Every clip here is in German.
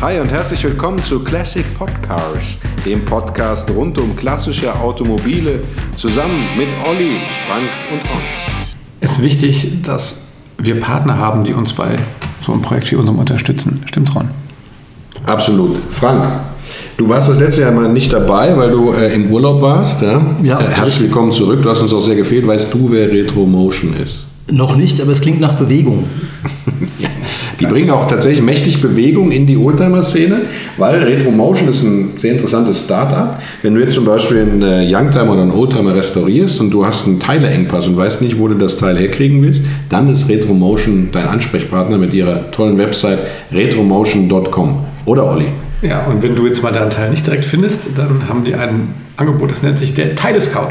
Hi und herzlich willkommen zu Classic Podcars, dem Podcast rund um klassische Automobile, zusammen mit Olli, Frank und Ron. Es ist wichtig, dass wir Partner haben, die uns bei so einem Projekt wie unserem unterstützen. Stimmt's, Ron? Absolut. Frank, du warst das letzte Jahr mal nicht dabei, weil du äh, im Urlaub warst. Ja? Ja, äh, herzlich willkommen zurück. Du hast uns auch sehr gefehlt. Weißt du, wer Retro Motion ist? Noch nicht, aber es klingt nach Bewegung. Die bringen auch tatsächlich mächtig Bewegung in die Oldtimer-Szene, weil Retro Motion ist ein sehr interessantes Start-up. Wenn du jetzt zum Beispiel einen äh, Youngtimer oder einen Oldtimer restaurierst und du hast einen Teileengpass und weißt nicht, wo du das Teil herkriegen willst, dann ist Retro Motion dein Ansprechpartner mit ihrer tollen Website retromotion.com. Oder Olli? Ja, und wenn du jetzt mal deinen Teil nicht direkt findest, dann haben die ein Angebot, das nennt sich der Teile-Scout.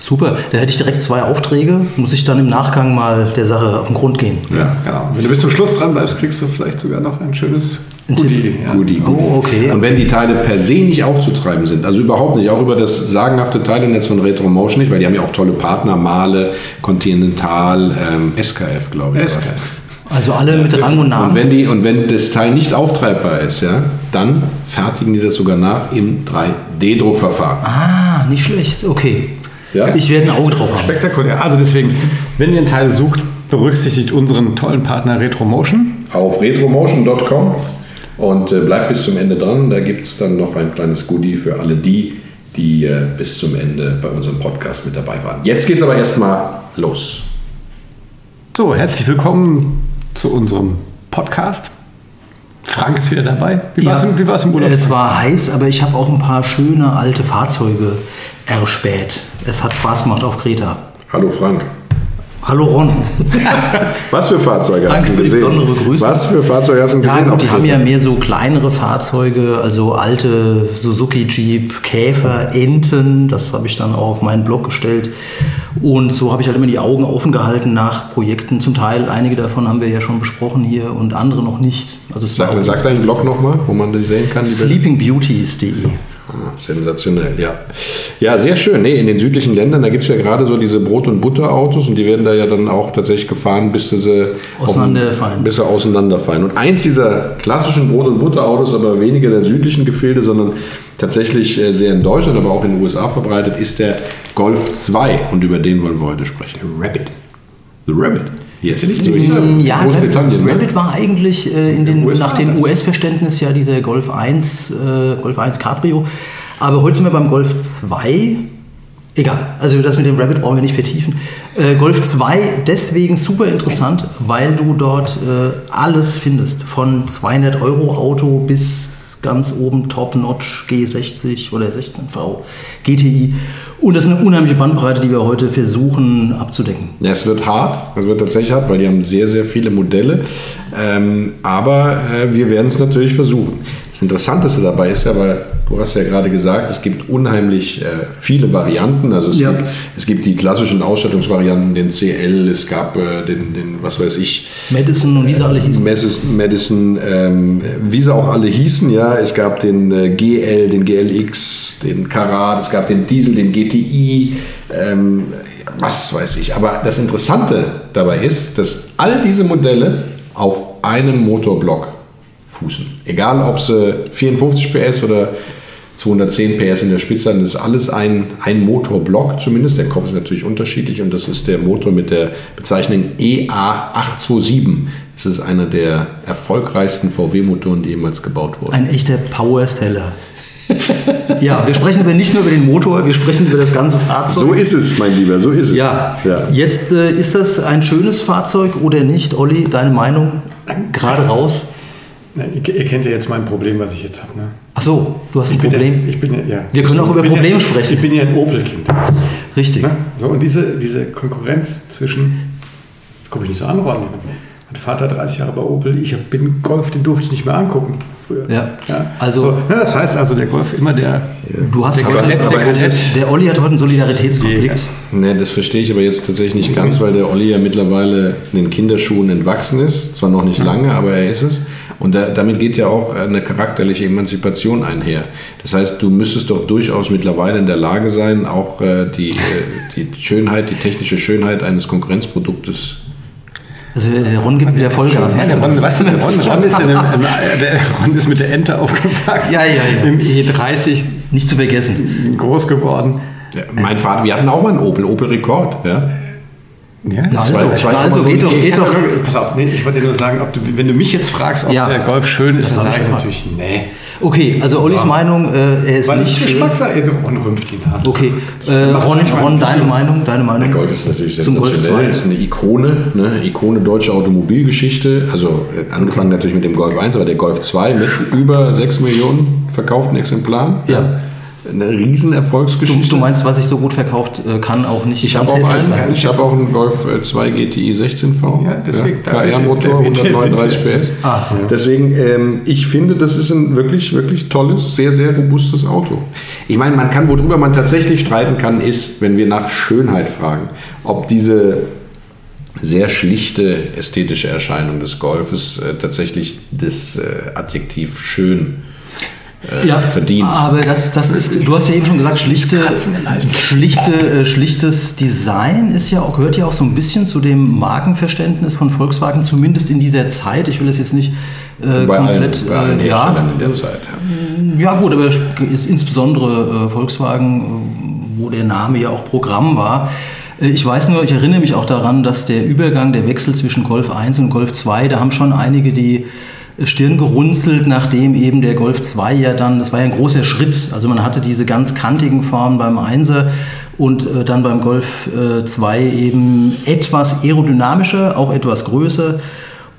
Super, da hätte ich direkt zwei Aufträge, muss ich dann im Nachgang mal der Sache auf den Grund gehen. Ja, genau. Wenn du bis zum Schluss dran bleibst, kriegst du vielleicht sogar noch ein schönes Ein Goodie. Ja. Goodie, Goodie. Oh, okay. Und wenn die Teile per se nicht aufzutreiben sind, also überhaupt nicht, auch über das sagenhafte Teilenetz von Retro Motion nicht, weil die haben ja auch tolle Partner, Male, Continental, ähm, SKF, glaube ich. SKF. Also alle mit Rang und Und Namen. wenn, die, und wenn das Teil nicht auftreibbar ist, ja, dann fertigen die das sogar nach im 3D-Druckverfahren. Ah, nicht schlecht, okay. Ja? Ich werde ein Auge drauf haben. Spektakulär. Also deswegen, wenn ihr einen Teil sucht, berücksichtigt unseren tollen Partner Retromotion. Auf retromotion.com und äh, bleibt bis zum Ende dran. Da gibt es dann noch ein kleines Goodie für alle die, die äh, bis zum Ende bei unserem Podcast mit dabei waren. Jetzt geht's aber erstmal los. So, herzlich willkommen zu unserem Podcast. Frank ist wieder dabei. Wie war es im Urlaub? Es war heiß, aber ich habe auch ein paar schöne alte Fahrzeuge erspäht. Es hat Spaß gemacht auf Kreta. Hallo Frank. Hallo Ron. Was für Fahrzeuge hast Danke du gesehen? besondere Begrüßung. Was für Fahrzeuge hast du Ja, gesehen? gut, die haben ja mehr so kleinere Fahrzeuge, also alte Suzuki Jeep, Käfer, Enten, das habe ich dann auch auf meinen Blog gestellt. Und so habe ich halt immer die Augen offen gehalten nach Projekten. Zum Teil, einige davon haben wir ja schon besprochen hier und andere noch nicht. Also Sag, sag deinen Blog nochmal, wo man die sehen kann. Sleepingbeauties.de. Ah, sensationell, ja. Ja, sehr schön. Nee, in den südlichen Ländern, da gibt es ja gerade so diese Brot- und Butterautos und die werden da ja dann auch tatsächlich gefahren, bis sie auf- Auseinanderfallen. Bis sie auseinanderfallen. Und eins dieser klassischen Brot- und Butterautos, aber weniger der südlichen Gefilde, sondern tatsächlich äh, sehr in Deutschland, aber auch in den USA verbreitet, ist der Golf 2 und über den wollen wir heute sprechen. Rabbit. The Rabbit. Yes. nicht So Ja, Großbritannien. ne? Rabbit war eigentlich äh, in den, USA nach dem US-Verständnis ja dieser Golf 1, äh, Golf 1 Cabrio. Aber heute sind wir beim Golf 2. Egal, also das mit dem Rabbit brauchen wir nicht vertiefen. Äh, Golf 2 deswegen super interessant, weil du dort äh, alles findest. Von 200 Euro Auto bis ganz oben Top-Notch G60 oder 16V GTI. Und das ist eine unheimliche Bandbreite, die wir heute versuchen abzudecken. Ja, es wird hart, es wird tatsächlich hart, weil die haben sehr, sehr viele Modelle. Ähm, aber äh, wir werden es natürlich versuchen. Das Interessanteste dabei ist ja, weil du hast ja gerade gesagt, es gibt unheimlich äh, viele Varianten. Also es, Ja. gibt, es gibt die klassischen Ausstattungsvarianten, den CL, es gab äh, den, den, was weiß ich, Madison und wie sie alle hießen. Madison, Madison ähm, wie sie auch alle hießen, ja. Es gab den äh, GL, den GLX, den Karat, es gab den Diesel, den GTI, ähm, was weiß ich. Aber das Interessante dabei ist, dass all diese Modelle auf einem Motorblock fußen. Egal, ob sie 54 PS oder 210 PS in der Spitze haben, das ist alles ein, ein Motorblock zumindest. Der Kopf ist natürlich unterschiedlich und das ist der Motor mit der Bezeichnung E EA827. Das ist einer der erfolgreichsten VW-Motoren, die jemals gebaut wurden. Ein echter Power-Seller. ja, wir sprechen aber nicht nur über den Motor, wir sprechen über das ganze Fahrzeug. So ist es, mein Lieber, so ist es. Ja, ja. jetzt äh, ist das ein schönes Fahrzeug oder nicht? Olli, deine Meinung? Gerade raus. Nein, ihr, ihr kennt ja jetzt mein Problem, was ich jetzt habe. Ne? Ach so, du hast ein Ich bin Problem. Ja, ich bin ja, ja. Wir können auch über Probleme ja, sprechen. Ich bin ja ein Opel-Kind. Richtig. Ne? So, und diese, diese Konkurrenz zwischen, jetzt gucke ich nicht so an, Ron, mein Vater 30 Jahre bei Opel, ich hab- bin Golf, den durfte ich nicht mehr angucken früher. Ja. Also, Also- so, ne, das heißt also, der Golf immer der. Du hast Der heute, Kadett, der Kadett. der Olli hat heute einen Solidaritätskonflikt. Ne, das verstehe ich aber jetzt tatsächlich nicht ganz, weil der Olli ja mittlerweile in den Kinderschuhen entwachsen ist. Zwar noch nicht lange, aber er ist es. Und da, damit geht ja auch eine charakterliche Emanzipation einher. Das heißt, du müsstest doch durchaus mittlerweile in der Lage sein, auch äh, die, äh, die Schönheit, die technische Schönheit eines Konkurrenzproduktes Also der Ron gibt wieder Vollgas. Ja, der Ron, weißt du, der Ron, Ron, ist, in einem, der Ron ist mit der Ente aufgewachsen. Ja, ja, ja. Im E30 Nicht zu vergessen. groß geworden. Ja, mein Vater, wir hatten auch mal einen Opel, Opel Rekord. Ja. Ja, Also, Zwei- zwei- also geht doch, Ich geht doch. Pass auf, nee, ich wollte dir nur sagen, ob du, wenn du mich jetzt fragst, ob Ja. der Golf schön ist, dann sage ich natürlich, nee. Okay, also Ollis So. Meinung, äh, er ist Weil nicht. Geschmackssache, Ron rümpft die Nase. Okay, äh, Ron, Ron, deine Meinung, deine Meinung. Der Golf ist natürlich zum Golf sensationell, 2. ist eine Ikone, ne? Ikone deutscher Automobilgeschichte. Also äh, angefangen natürlich mit dem Golf 1, aber der Golf 2 mit über 6 Millionen verkauften Exemplaren. Ja. Eine Du, Riesenerfolgsgeschichte. du meinst, was sich so gut verkauft, äh, kann auch nicht ich habe auch, einen, ich hab auch einen Golf äh, 2 GTI 16V. Ja, deswegen, da KR-Motor, wird der- der- 139 der- PS. Ah, so. Deswegen, ähm, ich finde, das ist ein wirklich, wirklich tolles, sehr, sehr robustes Auto. Ich meine, man kann, worüber man tatsächlich streiten kann, ist, wenn wir nach Schönheit fragen, ob diese sehr schlichte ästhetische Erscheinung des Golfes äh, tatsächlich das äh, Adjektiv schön äh, ja, verdient. Aber das, das ist, du hast ja eben schon gesagt, schlichte, schlichte, äh, schlichtes Design ist ja auch, gehört ja auch so ein bisschen zu dem Markenverständnis von Volkswagen, zumindest in dieser Zeit. Ich will das jetzt nicht äh, bei allen, komplett. bei allen äh, ja, in der Zeit. Ja gut, aber insbesondere äh, Volkswagen, äh, wo der Name ja auch Programm war. Ich weiß nur, ich erinnere mich auch daran, dass der Übergang, der Wechsel zwischen Golf 1 und Golf 2, da haben schon einige die Stirn gerunzelt, nachdem eben der Golf 2 ja dann, das war ja ein großer Schritt. Also man hatte diese ganz kantigen Formen beim 1er und äh, dann beim Golf äh, 2 eben etwas aerodynamischer, auch etwas größer.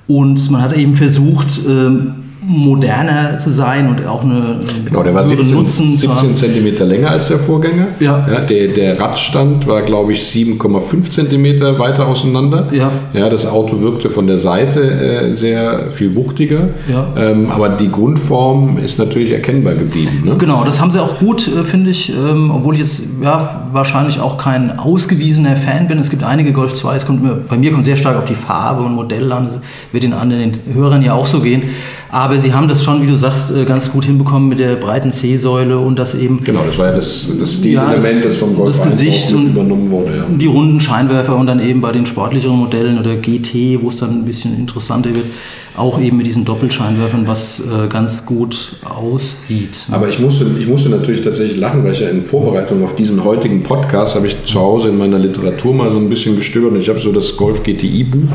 Und man hat eben versucht, ähm, moderner zu sein und auch eine Genau, der war höheren 17, Nutzen zu 17 haben. Zentimeter länger als der Vorgänger. Ja. der, der Radstand war, glaube ich, 7,5 Zentimeter weiter auseinander. Ja. ja. Das Auto wirkte von der Seite äh, sehr viel wuchtiger. Ja. Ähm, aber die Grundform ist natürlich erkennbar geblieben. Ne? Genau, das haben sie auch gut, äh, finde ich, ähm, obwohl ich jetzt ja, wahrscheinlich auch kein ausgewiesener Fan bin. Es gibt einige Golf 2, es kommt mir, bei mir kommt sehr stark auf die Farbe und Modell an, das wird den anderen Hörern ja auch so gehen. Aber sie haben das schon, wie du sagst, äh, ganz gut hinbekommen mit der breiten C-Säule und das eben Genau, das war ja das, das Ja, Stilelement, das- das vom Golf das 1 Gesicht und- übernommen wurde. Ja. die runden Scheinwerfer und dann eben bei den sportlicheren Modellen oder GT, wo es dann ein bisschen interessanter wird, auch eben mit diesen Doppelscheinwerfern, was äh, ganz gut aussieht. Aber ich musste, ich musste natürlich tatsächlich lachen, weil ich ja in Vorbereitung auf diesen heutigen Podcast habe ich zu Hause in meiner Literatur mal so ein bisschen gestöbert und ich habe so das Golf GTI Buch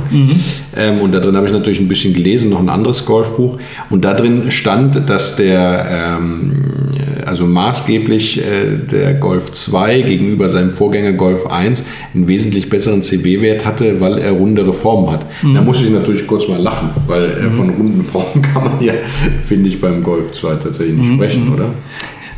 ähm, und da drin habe ich natürlich ein bisschen gelesen, noch ein anderes Golfbuch und da drin stand, dass der ähm, also maßgeblich äh, der Golf 2 gegenüber seinem Vorgänger Golf 1 einen wesentlich besseren CW-Wert hatte, weil er rundere Formen hat. Da musste ich natürlich kurz mal lachen, weil äh, von runden Formen kann man ja, finde ich, beim Golf 2 tatsächlich nicht sprechen, oder?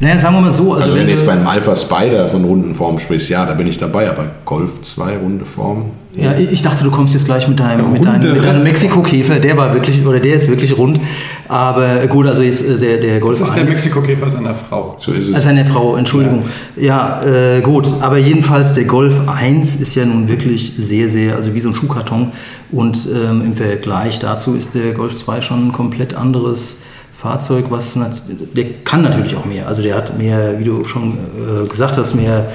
Naja, sagen wir mal so. Also wenn du wir- jetzt beim Alpha Spider von runden Formen sprichst, ja, da bin ich dabei, aber Golf 2 runde Form. Ja, ich dachte, du kommst jetzt gleich mit deinem, mit deinem, mit deinem Mexiko-Käfer. Der war wirklich, oder der ist wirklich rund. Aber gut, also jetzt äh, der, der Golf Das ist der 1. Mexiko-Käfer seiner Frau. So ist es. Also eine Frau, Entschuldigung. Ja, äh, gut. Aber jedenfalls der Golf 1 ist ja nun wirklich sehr, sehr, also wie so ein Schuhkarton. Und ähm, im Vergleich dazu ist der Golf 2 schon ein komplett anderes Fahrzeug, was der kann natürlich auch mehr. Also der hat mehr, wie du schon äh, gesagt hast, mehr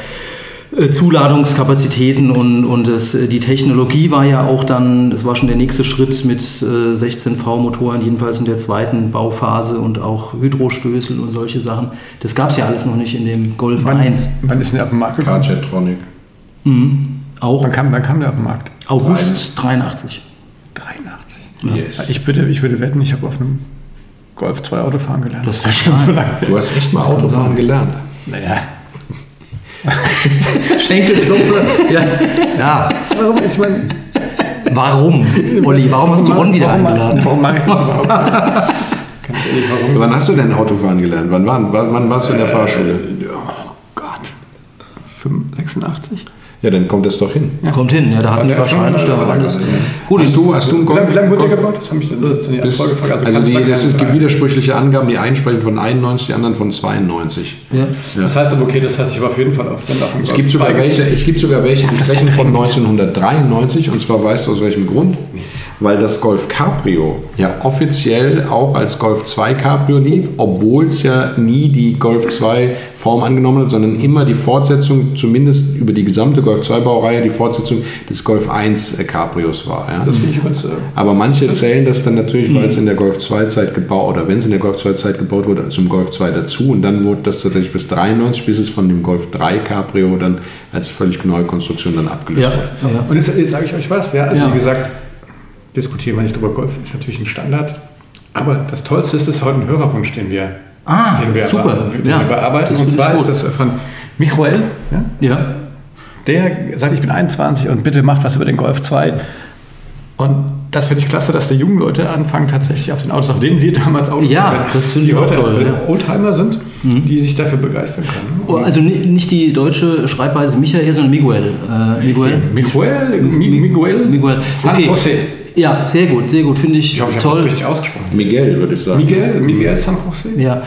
äh, Zuladungskapazitäten und, und das, äh, die Technologie war ja auch dann, das war schon der nächste Schritt mit äh, 16V-Motoren, jedenfalls in der zweiten Bauphase und auch Hydrostößel und solche Sachen. Das gab es ja alles noch nicht in dem Golf 1. Wann ist denn der auf den Markt gekommen? Carjetronic. Auch Wann kam, wann kam der auf den Markt? August 83. 83. Yes. Ich, würde, ich würde wetten, ich habe auf einem Golf 2 Auto fahren gelernt. Das ist schon so lange. Du hast echt mal Autofahren gelernt. Naja. Schenkelklopfer. ja. ja. Warum? Ich meine, Warum? Olli, warum hast du Ron wieder warum, eingeladen? Warum mache ich das überhaupt? Ganz ehrlich, warum? Wann hast du denn Autofahren gelernt? Wann, wann, wann warst du in der Fahrschule? Oh Gott. 85, 86? Ja, dann kommt es doch hin. Kommt hin, ja, da hatten Ja, wir wahrscheinlich ja, da ja, alles. ja. Gut, Hast du, hast du einen Wie lange, Golf? wie lange wurde der gebaut? Das, hab ich, das ist Bis, Folgefrage. also du die, das ja, gibt widersprüchliche Angaben. Die einen sprechen von 91, die anderen von 92. ja. Das heißt aber, okay, das heißt, ich habe auf jeden Fall auf, auf dem Es gibt, sogar 2 welche, es gibt sogar welche, die sprechen von 1993 und zwar weißt du aus welchem Grund? Weil das Golf Cabrio ja offiziell auch als Golf 2 Cabrio lief, obwohl es ja nie die Golf 2 Form angenommen hat, sondern immer die Fortsetzung, zumindest über die gesamte Golf 2 Baureihe, die Fortsetzung des Golf 1 Cabrios war. Ja. Das finde ich übrigens. Äh, Aber manche zählen das dann natürlich, weil es in der Golf 2 Zeit gebaut oder wenn es in der Golf 2 Zeit gebaut wurde, zum Golf 2 dazu und dann wurde das tatsächlich bis 93, bis es von dem Golf 3 Cabrio dann als völlig neue Konstruktion dann abgelöst Ja, wurde. ja. Und jetzt, jetzt sage ich euch was, ja, also Ja. wie gesagt, diskutieren wir nicht drüber, Golf ist natürlich ein Standard, aber das Tollste ist, dass heute ein Hörerwunsch, den wir, Ah, den wir, super. den Ja, wir bearbeiten. Und zwar ist das von Michael, ja, Ja. der sagt, ich bin 21 und bitte macht was über den Golf 2. Und das finde ich klasse, dass die jungen Leute anfangen, tatsächlich auf den Autos, auf denen wir damals Autos Ja, gefahren das die heute toll, ja. Oldtimer sind, die sich dafür begeistern können. Oh, Also ni- nicht die deutsche Schreibweise Michael, sondern Miguel. Äh, Miguel. Miguel, Mi- Miguel, Miguel. San Okay. Jose. Ja, sehr gut, sehr gut. Finde ich, Ich hoffe, ich habe das toll. richtig ausgesprochen. Miguel, würde ich sagen. Miguel, Miguel San Jose. Ja.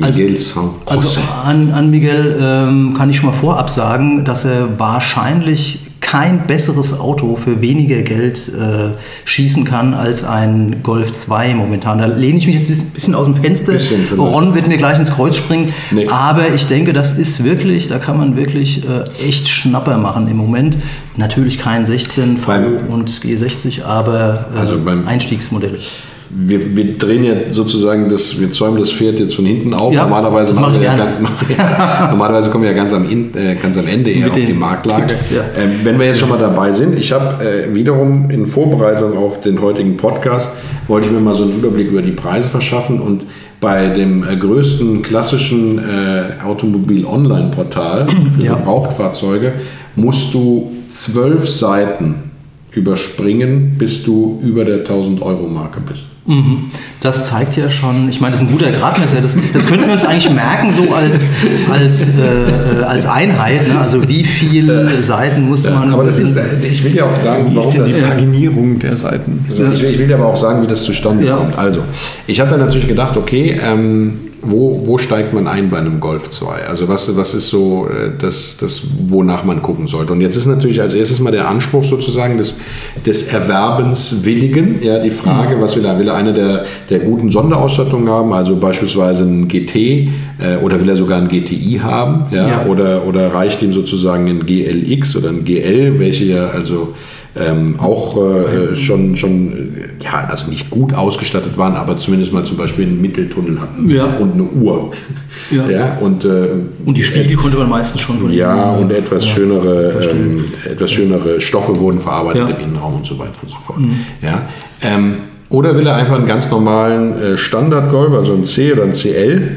Also, Miguel also Jose. an, an Miguel ähm, kann ich schon mal vorab sagen, dass er wahrscheinlich kein besseres Auto für weniger Geld äh, schießen kann als ein Golf 2 momentan. Da lehne ich mich jetzt ein bisschen aus dem Fenster. Ron wird mir gleich ins Kreuz springen. Nee. Aber ich denke, das ist wirklich, da kann man wirklich äh, echt Schnapper machen im Moment. Natürlich kein 16 V und G60, aber äh, Also beim- Einstiegsmodelle. Wir, wir drehen ja sozusagen das, wir zäumen das Pferd jetzt von hinten auf. Ja, normalerweise, das machen mache wir ich ja gerne. ganz, normalerweise kommen wir ja ganz am, In- äh, ganz am Ende eher Mit auf die Marktlage. Tipps, ja. ähm, wenn wir jetzt schon mal dabei sind, ich habe äh, wiederum in Vorbereitung auf den heutigen Podcast, wollte ich mir mal so einen Überblick über die Preise verschaffen und bei dem äh, größten klassischen äh, Automobil-Online-Portal für Ja. Gebrauchtfahrzeuge musst du zwölf Seiten überspringen, bis du über der 1000-Euro-Marke bist. Mhm. Das zeigt ja schon, ich meine, das ist ein guter Gradmesser. Das, das könnten wir uns eigentlich merken, so als, als, äh, als Einheit. Ne? Also wie viele Seiten muss man. Aber das ist, ich will ja auch sagen, Wie ist warum denn die das. Paginierung der Seiten? Also ich, will, ich will dir aber auch sagen, wie das zustande Ja. kommt. Also, ich habe dann natürlich gedacht, okay, ähm, wo, wo steigt man ein bei einem Golf 2? Also was, was ist so äh, das, das, wonach man gucken sollte? Und jetzt ist natürlich als erstes mal der Anspruch sozusagen des, des Erwerbenswilligen. Ja, die Frage, was will er? Will er eine der, der guten Sonderausstattungen haben, also beispielsweise ein GT äh, oder will er sogar ein GTI haben? Ja, Ja. Oder, oder reicht ihm sozusagen ein GLX oder ein GL, welche ja also ähm, auch äh, schon, schon, äh, ja, also nicht gut ausgestattet waren, aber zumindest mal zum Beispiel einen Mitteltunnel hatten Ja. und eine Uhr. Ja. und, äh, und die Spiegel konnte man meistens schon von ja, und etwas ja, schönere, ähm, etwas schönere Stoffe wurden verarbeitet Ja. Mhm. im Innenraum und so weiter und so fort. Ja, ähm, oder will er einfach einen ganz normalen äh, Standard-Golf, also ein C oder ein CL?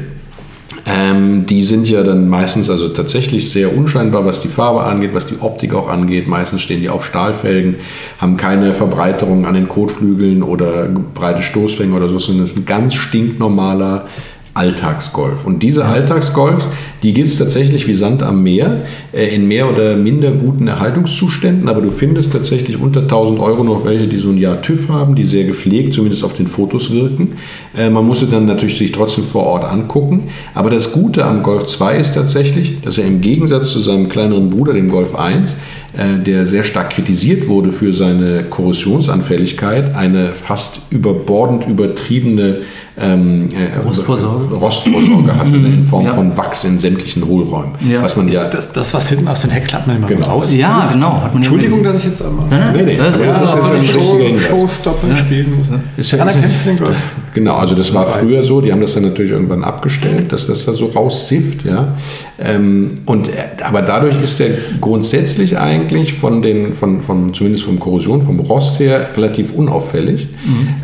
Ähm, die sind ja dann meistens also tatsächlich sehr unscheinbar, was die Farbe angeht, was die Optik auch angeht. Meistens stehen die auf Stahlfelgen, haben keine Verbreiterung an den Kotflügeln oder breite Stoßfänge oder so, sondern es ist ein ganz stinknormaler Alltagsgolf. Und diese Alltagsgolf, die gibt es tatsächlich wie Sand am Meer, äh, in mehr oder minder guten Erhaltungszuständen, aber du findest tatsächlich unter 1000 Euro noch welche, die so ein Jahr TÜV haben, die sehr gepflegt, zumindest auf den Fotos wirken. Äh, man muss sie dann natürlich sich trotzdem vor Ort angucken. Aber das Gute am Golf 2 ist tatsächlich, dass er im Gegensatz zu seinem kleineren Bruder, dem Golf 1, äh, der sehr stark kritisiert wurde für seine Korrosionsanfälligkeit, eine fast überbordend übertriebene ähm, äh, Rostvorsorge. Rostvorsorge hatte in Form Ja. von Wachs in sämtlichen Hohlräumen. Ja. Was man ja. Das, das, was hinten aus den Heckklappen immer Genau. raus. Ja, genau. Hat man ja Entschuldigung, dass ich jetzt einmal. Nee, nee, Ja, das ist ja schon ein Show- richtiger Hinweis. Showstopper spielen muss. Ist ja- du den Golf? Genau, also das war früher so, die haben das dann natürlich irgendwann abgestellt, dass das da so raussifft, ja. Ähm, und, äh, aber dadurch ist der grundsätzlich eigentlich von den, von, von, zumindest vom Korrosion, vom Rost her, relativ unauffällig.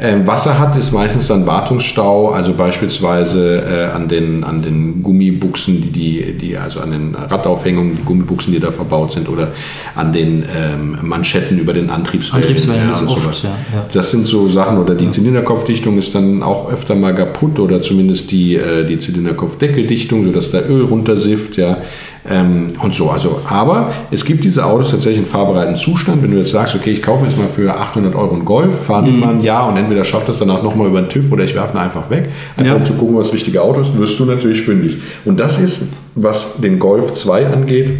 Ähm, was er hat, ist meistens dann Wartungsstau, also beispielsweise äh, an, den, an den Gummibuchsen, die, die, die, also an den Radaufhängungen, die Gummibuchsen, die da verbaut sind, oder an den ähm, Manschetten über den Antriebswellen. Antriebswellen ist und oft, sowas. ja, ja. Das sind so Sachen, oder die Zylinderkopfdichtung ist dann auch öfter mal kaputt oder zumindest die, äh, die Zylinderkopfdeckeldichtung, sodass da Öl runtersifft, ja. Ähm, und so, also, aber es gibt diese Autos tatsächlich in fahrbereiten Zustand. Wenn du jetzt sagst, okay, ich kaufe mir jetzt mal für 800 Euro einen Golf, fahre den mal ein Jahr und entweder schafft das danach nochmal über den TÜV oder ich werfe ihn einfach weg, einfach Ja. um zu gucken, was das richtige Auto ist, wirst du natürlich fündig. Und das ist, was den Golf 2 angeht,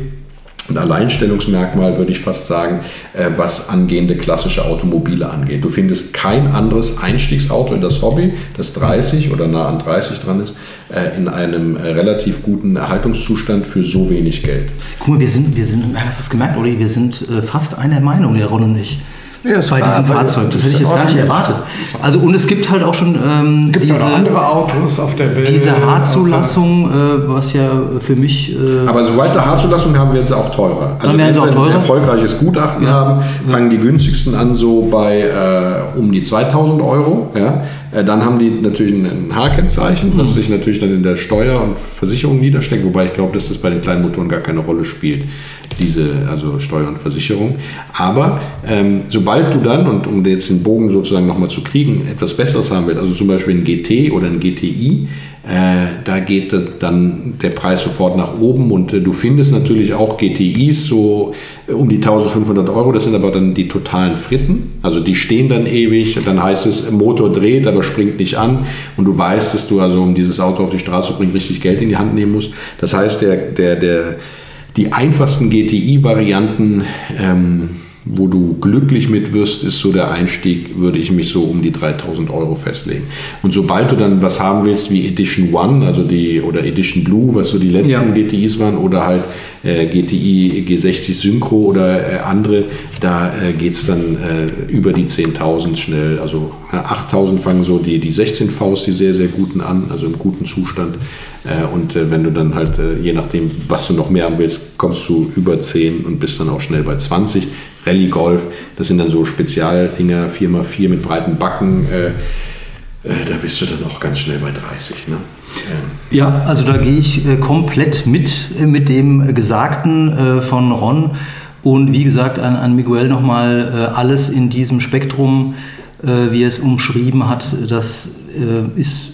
ein Alleinstellungsmerkmal, würde ich fast sagen, äh, was angehende klassische Automobile angeht. Du findest kein anderes Einstiegsauto in das Hobby, das 30 oder nah an 30 dran ist, äh, in einem äh, relativ guten Erhaltungszustand für so wenig Geld. Guck mal, wir sind, wir sind, hast du es gemerkt, Olli? Wir sind fast einer Meinung, der Ron und ich. Ja, es bei war- diesem Fahrzeug. Das hätte ich jetzt gar nicht erwartet. Also und es gibt halt auch schon ähm, gibt diese, andere Autos auf der Welt. diese H-Zulassung, äh, was ja für mich äh, Aber sobald sie Haarzulassung haben, werden sie auch teurer. Also Dann werden wenn sie ein teurer? erfolgreiches Gutachten haben, fangen die günstigsten an so bei äh, um die 2000 Euro. Ja? Äh, dann haben die natürlich ein H-Kennzeichen, Mhm. das sich natürlich dann in der Steuer und Versicherung niedersteckt, wobei ich glaube, dass das bei den kleinen Motoren gar keine Rolle spielt, diese also Steuer und Versicherung. Aber ähm, sobald du dann, und um jetzt den Bogen sozusagen nochmal zu kriegen, etwas Besseres haben willst, also zum Beispiel ein GT oder ein GTI, da geht äh, dann der Preis sofort nach oben und äh, du findest natürlich auch GTIs so äh, um die 1500 Euro, das sind aber dann die totalen Fritten, also die stehen dann ewig, dann heißt es, Motor dreht, aber springt nicht an. Und du weißt, dass du also, um dieses Auto auf die Straße zu bringen, richtig Geld in die Hand nehmen musst. Das heißt, der, der, der, die einfachsten GTI-Varianten, ähm, wo du glücklich mit wirst, ist so der Einstieg, würde ich mich so um die 3000 Euro festlegen. Und sobald du dann was haben willst wie Edition One, also die, oder Edition Blue, was so die letzten Ja. GTIs waren, oder halt äh, GTI G60 Synchro oder äh, andere, da äh, geht es dann äh, über die 10.000 schnell. Also äh, 8.000 fangen so die, die 16 Vs, die sehr, sehr guten an, also im guten Zustand. Äh, und äh, wenn du dann halt, äh, je nachdem, was du noch mehr haben willst, kommst du über 10 und bist dann auch schnell bei 20. Rallye Golf, das sind dann so Spezialdinger, 4x4 mit breiten Backen. Äh, äh, da bist du dann auch ganz schnell bei 30. Ne? Ähm, Ja, also da gehe ich äh, komplett mit, mit dem Gesagten von Ron. Und wie gesagt, an, an Miguel nochmal alles in diesem Spektrum, wie er es umschrieben hat, das ist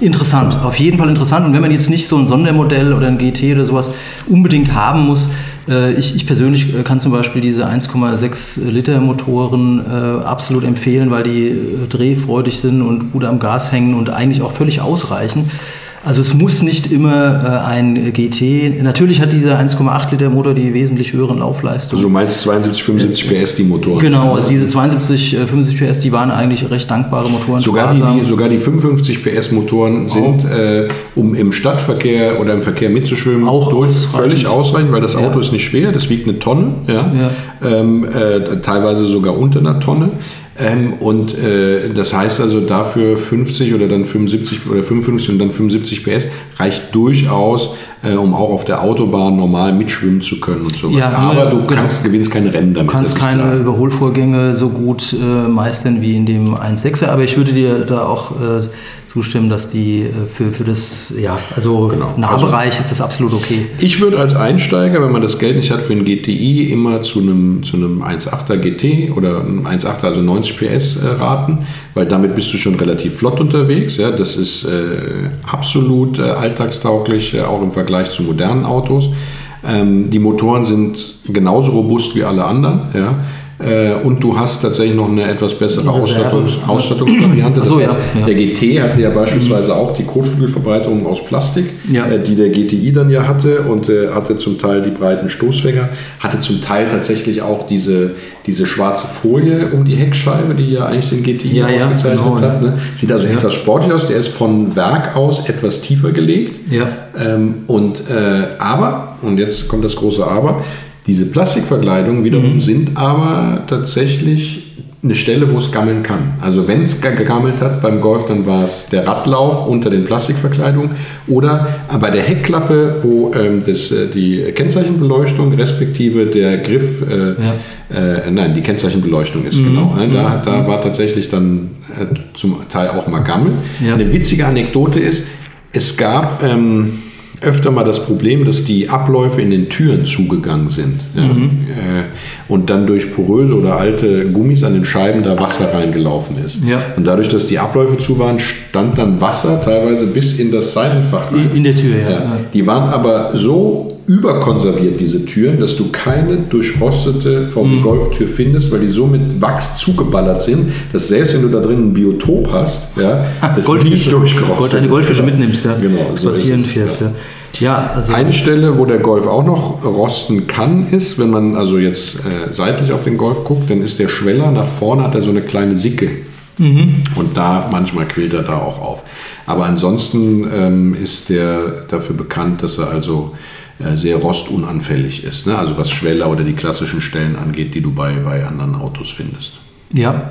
interessant, auf jeden Fall interessant. Und wenn man jetzt nicht so ein Sondermodell oder ein GT oder sowas unbedingt haben muss, ich, ich persönlich äh, kann zum Beispiel diese 1,6 Liter Motoren äh, absolut empfehlen, weil die äh, drehfreudig sind und gut am Gas hängen und eigentlich auch völlig ausreichen. Also es muss nicht immer äh, ein GT. Natürlich hat dieser 1,8 Liter Motor die wesentlich höheren Laufleistungen. Also du meinst 72, 75 PS die Motoren? Genau, also diese 72, äh, 75 PS, die waren eigentlich recht dankbare Motoren. Sogar die, sparsam. die, sogar die 55 PS Motoren sind, äh, um im Stadtverkehr oder im Verkehr mitzuschwimmen, Auch durch, ausreichend. völlig ausreichend, weil das Ja. Auto ist nicht schwer, das wiegt eine Tonne, ja, Ja. Ähm, äh, teilweise sogar unter einer Tonne. Ähm, und äh, das heißt also dafür 50 oder dann 75 oder 55 und dann 75 PS reicht durchaus, äh, um auch auf der Autobahn normal mitschwimmen zu können und so Ja, weiter. Aber du genau. kannst, gewinnst keine Rennen damit. Du kannst keine klar. Überholvorgänge so gut äh, meistern wie in dem 1.6er, aber ich würde dir da auch äh, zustimmen, dass die äh, für, für das, ja, also Genau. Nahbereich ist das absolut okay. Ich würde als Einsteiger, wenn man das Geld nicht hat für ein GTI, immer zu einem, zu einem 1.8er GT oder einem 1.8er, also 90 PS äh, raten, weil damit bist du schon relativ flott unterwegs. Ja? Das ist äh, absolut äh, alltagstauglich, äh, auch im Vergleich zu modernen Autos. Ähm, die Motoren sind genauso robust wie alle anderen. Ja? Äh, und du hast tatsächlich noch eine etwas bessere. Ausstattungs Ausstattungsvariante. So, Das ja, heißt, ja. Der GT hatte ja beispielsweise auch die Kotflügelverbreiterung aus Plastik, Ja. äh, die der GTI dann ja hatte und äh, hatte zum Teil die breiten Stoßfänger, hatte zum Teil tatsächlich auch diese, diese schwarze Folie um die Heckscheibe, die ja eigentlich den GTI Ja, ausgezeichnet genau, hat. Ne? Sieht also etwas sportlich aus, der ist von Werk aus etwas tiefer gelegt. Ähm, und äh, aber, und jetzt kommt das große Aber, diese Plastikverkleidungen wiederum Mhm. sind aber tatsächlich eine Stelle, wo es gammeln kann. Also wenn es gegammelt hat beim Golf, dann war es der Radlauf unter den Plastikverkleidungen oder bei der Heckklappe, wo ähm, das, äh, die Kennzeichenbeleuchtung respektive der Griff, äh, äh, nein, die Kennzeichenbeleuchtung ist genau. Ne? Da, da war tatsächlich dann äh, zum Teil auch mal Gammel. Ja. Eine witzige Anekdote ist, es gab ähm, öfter mal das Problem, dass die Abläufe in den Türen zugegangen sind. Ja? Äh, und dann durch poröse oder alte Gummis an den Scheiben da Wasser reingelaufen ist. Ja. Und dadurch, dass die Abläufe zu waren, stand dann Wasser teilweise bis in das Seitenfach rein. In der Tür, ja. Ja. Die waren aber so überkonserviert, diese Türen, dass du keine durchrostete Mhm. VW Golf-Tür findest, weil die so mit Wachs zugeballert sind, dass selbst wenn du da drin ein Biotop hast, ja, das Goldfische. durchgerostet Gold, deine ist. Goldfische Genau. mitnimmst, ja. Genau, so ist Spazieren es, fährst, ja. Ja, also Eine Stelle, wo der Golf auch noch rosten kann, ist, wenn man also jetzt äh, seitlich auf den Golf guckt, dann ist der Schweller nach vorne, hat er so eine kleine Sicke. Und da manchmal quillt er da auch auf. Aber ansonsten ähm, ist der dafür bekannt, dass er also sehr rostunanfällig ist. Ne? Also was Schweller oder die klassischen Stellen angeht, die du bei, bei anderen Autos findest. ja.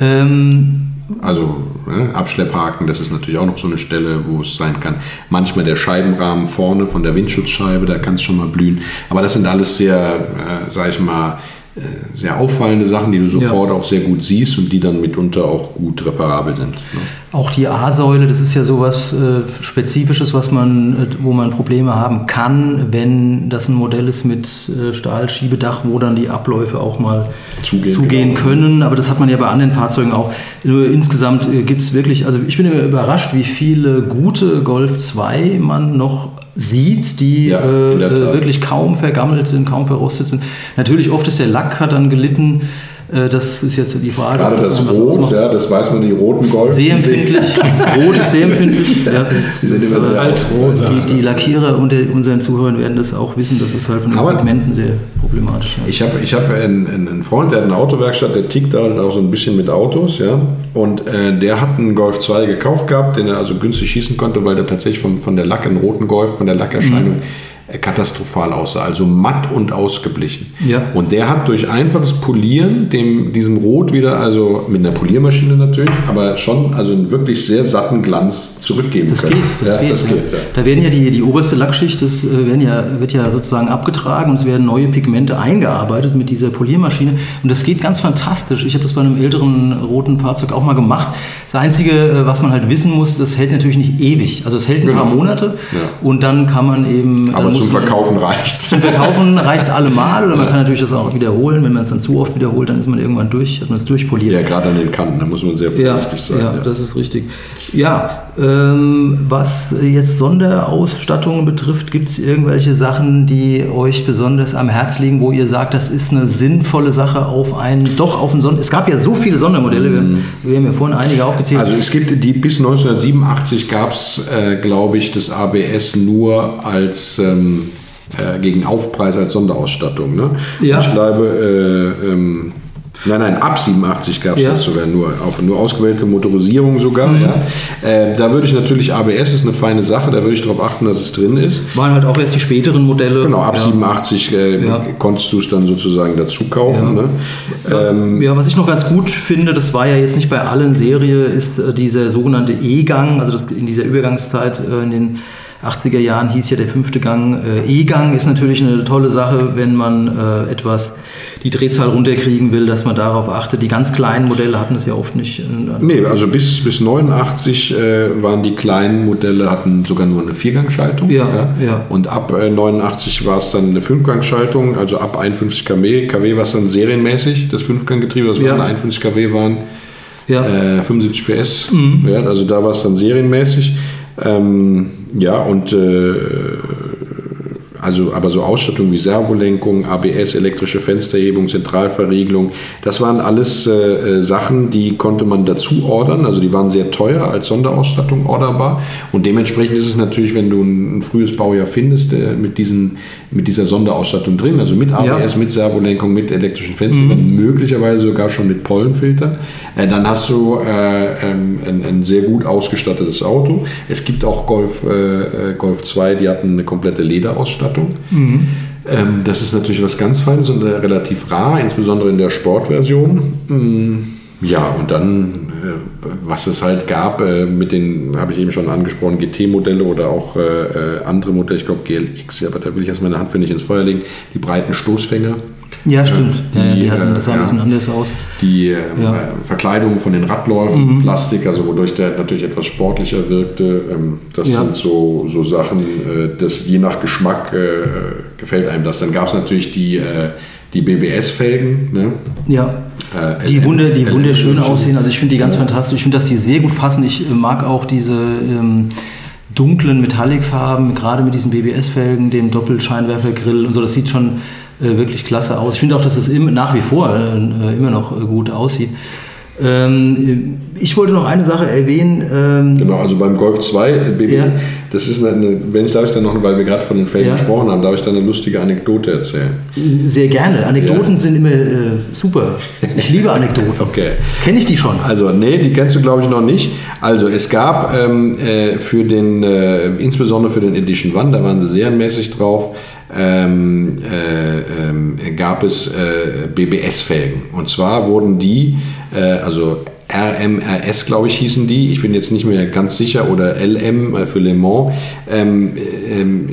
Ähm, Also ne, Abschlepphaken, das ist natürlich auch noch so eine Stelle, wo es sein kann. Manchmal der Scheibenrahmen vorne von der Windschutzscheibe, da kann es schon mal blühen. Aber das sind alles sehr, äh, sag ich mal, äh, sehr auffallende Sachen, die du sofort auch sehr gut siehst und die dann mitunter auch gut reparabel sind. Ne? Auch die A-Säule, das ist ja sowas äh, Spezifisches, was man, äh, wo man Probleme haben kann, wenn das ein Modell ist mit äh, Stahlschiebedach, wo dann die Abläufe auch mal Zugehen, zugehen, genau. können. Aber das hat man ja bei anderen Fahrzeugen auch. Nur insgesamt äh, gibt es wirklich, also ich bin immer überrascht, wie viele gute Golf 2 man noch sieht, die Ja, äh, äh, wirklich kaum vergammelt sind, kaum verrostet sind. Natürlich oft ist der Lack hat dann gelitten. Äh, das ist jetzt die Frage. Gerade das Rot, ja, das weiß man, die roten Golf. Sehr die sind- empfindlich. Rot ist sehr empfindlich. Ja. Die sind immer sehr Altrosa. Die, die Lackierer unter unseren Zuhörern werden das auch wissen, das ist halt von den Aber- Pigmenten sehr problematisch. Ja. Ich habe ich hab einen, einen Freund, der hat eine Autowerkstatt, der tickt halt auch so ein bisschen mit Autos, ja. Und äh, der hat einen Golf 2 gekauft gehabt, den er also günstig schießen konnte, weil der tatsächlich von, von der Lack, einen roten Golf, von der Lackerscheinung äh, katastrophal aussah. Also matt und ausgeblichen. Ja. Und der hat durch einfaches Polieren dem, diesem Rot wieder, also mit einer Poliermaschine natürlich, aber schon also einen wirklich sehr satten Glanz zurückgeben Das können. geht, das ja, geht. das geht ja. Da werden ja die, die oberste Lackschicht, das äh, werden ja, wird ja sozusagen abgetragen und es werden neue Pigmente eingearbeitet mit dieser Poliermaschine. Und das geht ganz fantastisch. Ich habe das bei einem älteren roten Fahrzeug auch mal gemacht. Das Einzige, äh, was man halt wissen muss, das hält natürlich nicht ewig. Also es hält ein paar Genau. Monate Ja. und dann kann man eben. Aber zum Verkaufen reicht's. Zum Verkaufen reicht es allemal oder man kann natürlich das auch wiederholen. Wenn man es dann zu oft wiederholt, dann ist man irgendwann durch, hat man es durchpoliert. Ja, gerade an den Kanten, da muss man sehr Ja, vorsichtig sein. ja, das ist richtig. Ja, ähm, was jetzt Sonderausstattungen betrifft, gibt es irgendwelche Sachen, die euch besonders am Herz liegen, wo ihr sagt, das ist eine sinnvolle Sache auf einen, doch auf einen Sonder. Es gab ja so viele Sondermodelle, wir, wir haben ja vorhin einige aufgezählt. Also es gibt die bis 1987 gab es, äh, glaube ich, das ABS nur als ähm, äh, gegen Aufpreis als Sonderausstattung. Ne? Ja. Ich glaube, äh, ähm, nein, nein, ab 87 gab es Ja. das sogar nur, auch nur ausgewählte Motorisierung sogar. Mhm. Ja? Äh, da würde ich natürlich, ABS ist eine feine Sache, da würde ich darauf achten, dass es drin ist. waren halt auch erst die späteren Modelle. Genau, ab ja. 87 äh, Ja. konntest du es dann sozusagen dazu kaufen. Ja. Ne? Ähm, Ja, was ich noch ganz gut finde, das war ja jetzt nicht bei allen Serie, ist äh, dieser sogenannte E-Gang, also das in dieser Übergangszeit äh, in den 80er Jahren hieß ja der fünfte Gang. Äh, E-Gang ist natürlich eine tolle Sache, wenn man äh, etwas die Drehzahl runterkriegen will, dass man darauf achtet. Die ganz kleinen Modelle hatten es ja oft nicht. Nee, also bis, bis 89 äh, waren die kleinen Modelle, hatten sogar nur eine Viergangschaltung. Ja, ja. Und ab äh, 89 war es dann eine Fünfgangschaltung, also ab 51 kW, kW war es dann serienmäßig, das Fünfganggetriebe, das Ja. waren 51 kW waren, Ja. äh, 75 PS. Mhm. Ja, also da war es dann serienmäßig. Ähm, ja, und äh, also aber so Ausstattung wie Servolenkung, ABS, elektrische Fensterhebung, Zentralverriegelung, das waren alles äh, äh, Sachen, die konnte man dazu ordern. Also die waren sehr teuer als Sonderausstattung orderbar. Und dementsprechend ist es natürlich, wenn du ein, ein frühes Baujahr findest, äh, mit, diesen, mit dieser Sonderausstattung drin, also mit ABS, Ja. mit Servolenkung, mit elektrischen Fenstern, möglicherweise sogar schon mit Pollenfilter, äh, dann hast du äh, ähm, ein, ein sehr gut ausgestattetes Auto. Es gibt auch Golf, äh, Golf 2, die hatten eine komplette Lederausstattung. Ähm, das ist natürlich was ganz Feines und äh, relativ rar, insbesondere in der Sportversion. Mm, Ja, und dann, äh, was es halt gab, äh, mit den, habe ich eben schon angesprochen, GT-Modelle oder auch andere Modelle, ich glaube GLX, aber da will ich erstmal meine Hand für nicht ins Feuer legen, die breiten Stoßfänger. Ja, stimmt. Die, ja, ja, die hatten, das sah äh, ein bisschen ja. anders aus. Die äh, Ja. Mhm. äh, Verkleidung von den Radläufen, Plastik, also wodurch der natürlich etwas sportlicher wirkte. Ähm, das Ja. sind so, so Sachen, äh, das je nach Geschmack äh, gefällt einem das. Dann gab es natürlich die, äh, die BBS-Felgen. Ne? Ja. Äh, Die, LM Wunder, die LM wunderschön München. aussehen. Also ich finde die ganz fantastisch. Ich finde, dass die sehr gut passen. Ich äh, mag auch diese ähm, dunklen Metallicfarben, gerade mit diesen BBS-Felgen, dem Doppelscheinwerfergrill und so. Das sieht schon äh, wirklich klasse aus. Ich finde auch, dass es nach wie vor äh, immer noch äh, gut aussieht. Ähm, ich wollte noch eine Sache erwähnen. Ähm, Genau, also beim Golf 2 äh, BB, Ja. das ist eine, wenn ich darf ich dann noch, weil wir gerade von den Felgen Ja. gesprochen haben, darf ich da eine lustige Anekdote erzählen. Sehr gerne. Anekdoten sind immer äh, super. Ich liebe Anekdoten. Okay. Kenne ich die schon? Also, nee, die kennst du, glaube ich, noch nicht. Also, es gab ähm, äh, für den, äh, insbesondere für den Edition One, da waren sie serienmäßig drauf, ähm, äh, ähm, gab es äh, BBS-Felgen. Und zwar wurden die, äh, also RMRS, glaube ich, hießen die. Ich bin jetzt nicht mehr ganz sicher. Oder LM äh, für Le Mans. Ähm, ähm,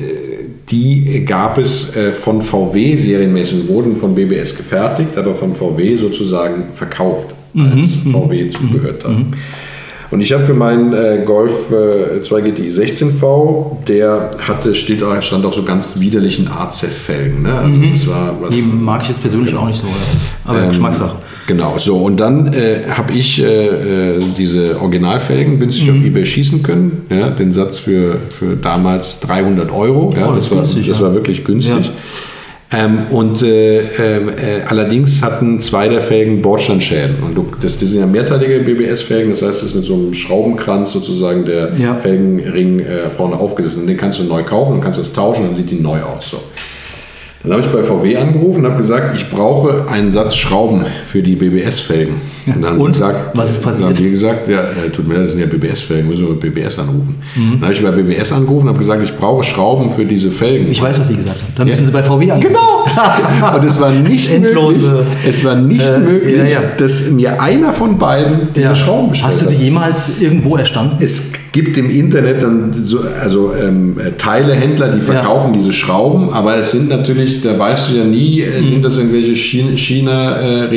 die gab es äh, von VW serienmäßig, wurden von BBS gefertigt, aber von VW sozusagen verkauft als VW-Zubehörteil. Und ich habe für meinen äh, Golf äh, 2 GTI 16V, der hatte, steht, auch- stand auf so ganz widerlichen AZ-Felgen. Ne? Also das war was, Die mag ich jetzt persönlich auch nicht so. Aber Geschmackssache. Genau, so und dann äh, habe ich äh, äh, diese Originalfelgen günstig Mhm. auf eBay schießen können. Ja, den Satz für, für damals 300 Euro. Ja, Oh, das, das war, günstig, das ja. war wirklich günstig. Ähm, und äh, äh, allerdings hatten zwei der Felgen Bordsteinschäden. Und du, das, das sind ja mehrteilige BBS-Felgen, das heißt, das ist mit so einem Schraubenkranz sozusagen der Ja. Felgenring äh, vorne aufgesetzt. Und den kannst du neu kaufen und kannst das tauschen, dann sieht die neu aus. So. Dann habe ich bei VW angerufen und habe gesagt, ich brauche einen Satz Schrauben für die BBS-Felgen. Und dann Und? gesagt, Was ist passiert? Dann haben die gesagt, ja, äh, tut mir leid, das sind ja BBS-Felgen, müssen wir BBS anrufen. Mhm. Dann habe ich bei BBS angerufen und habe gesagt, ich brauche Schrauben für diese Felgen. Ich weiß, was Sie gesagt haben. Da müssen Sie bei VW an. Genau! und es war nicht Endlose, möglich, es war nicht äh, möglich, ja, ja. dass mir einer von beiden diese. Schrauben bestellt Hast du sie jemals irgendwo erstanden? Es gibt im Internet dann so, also ähm, äh, Teilehändler, die verkaufen diese Schrauben, aber es sind natürlich, da weißt du ja nie, äh, sind das irgendwelche China, China äh?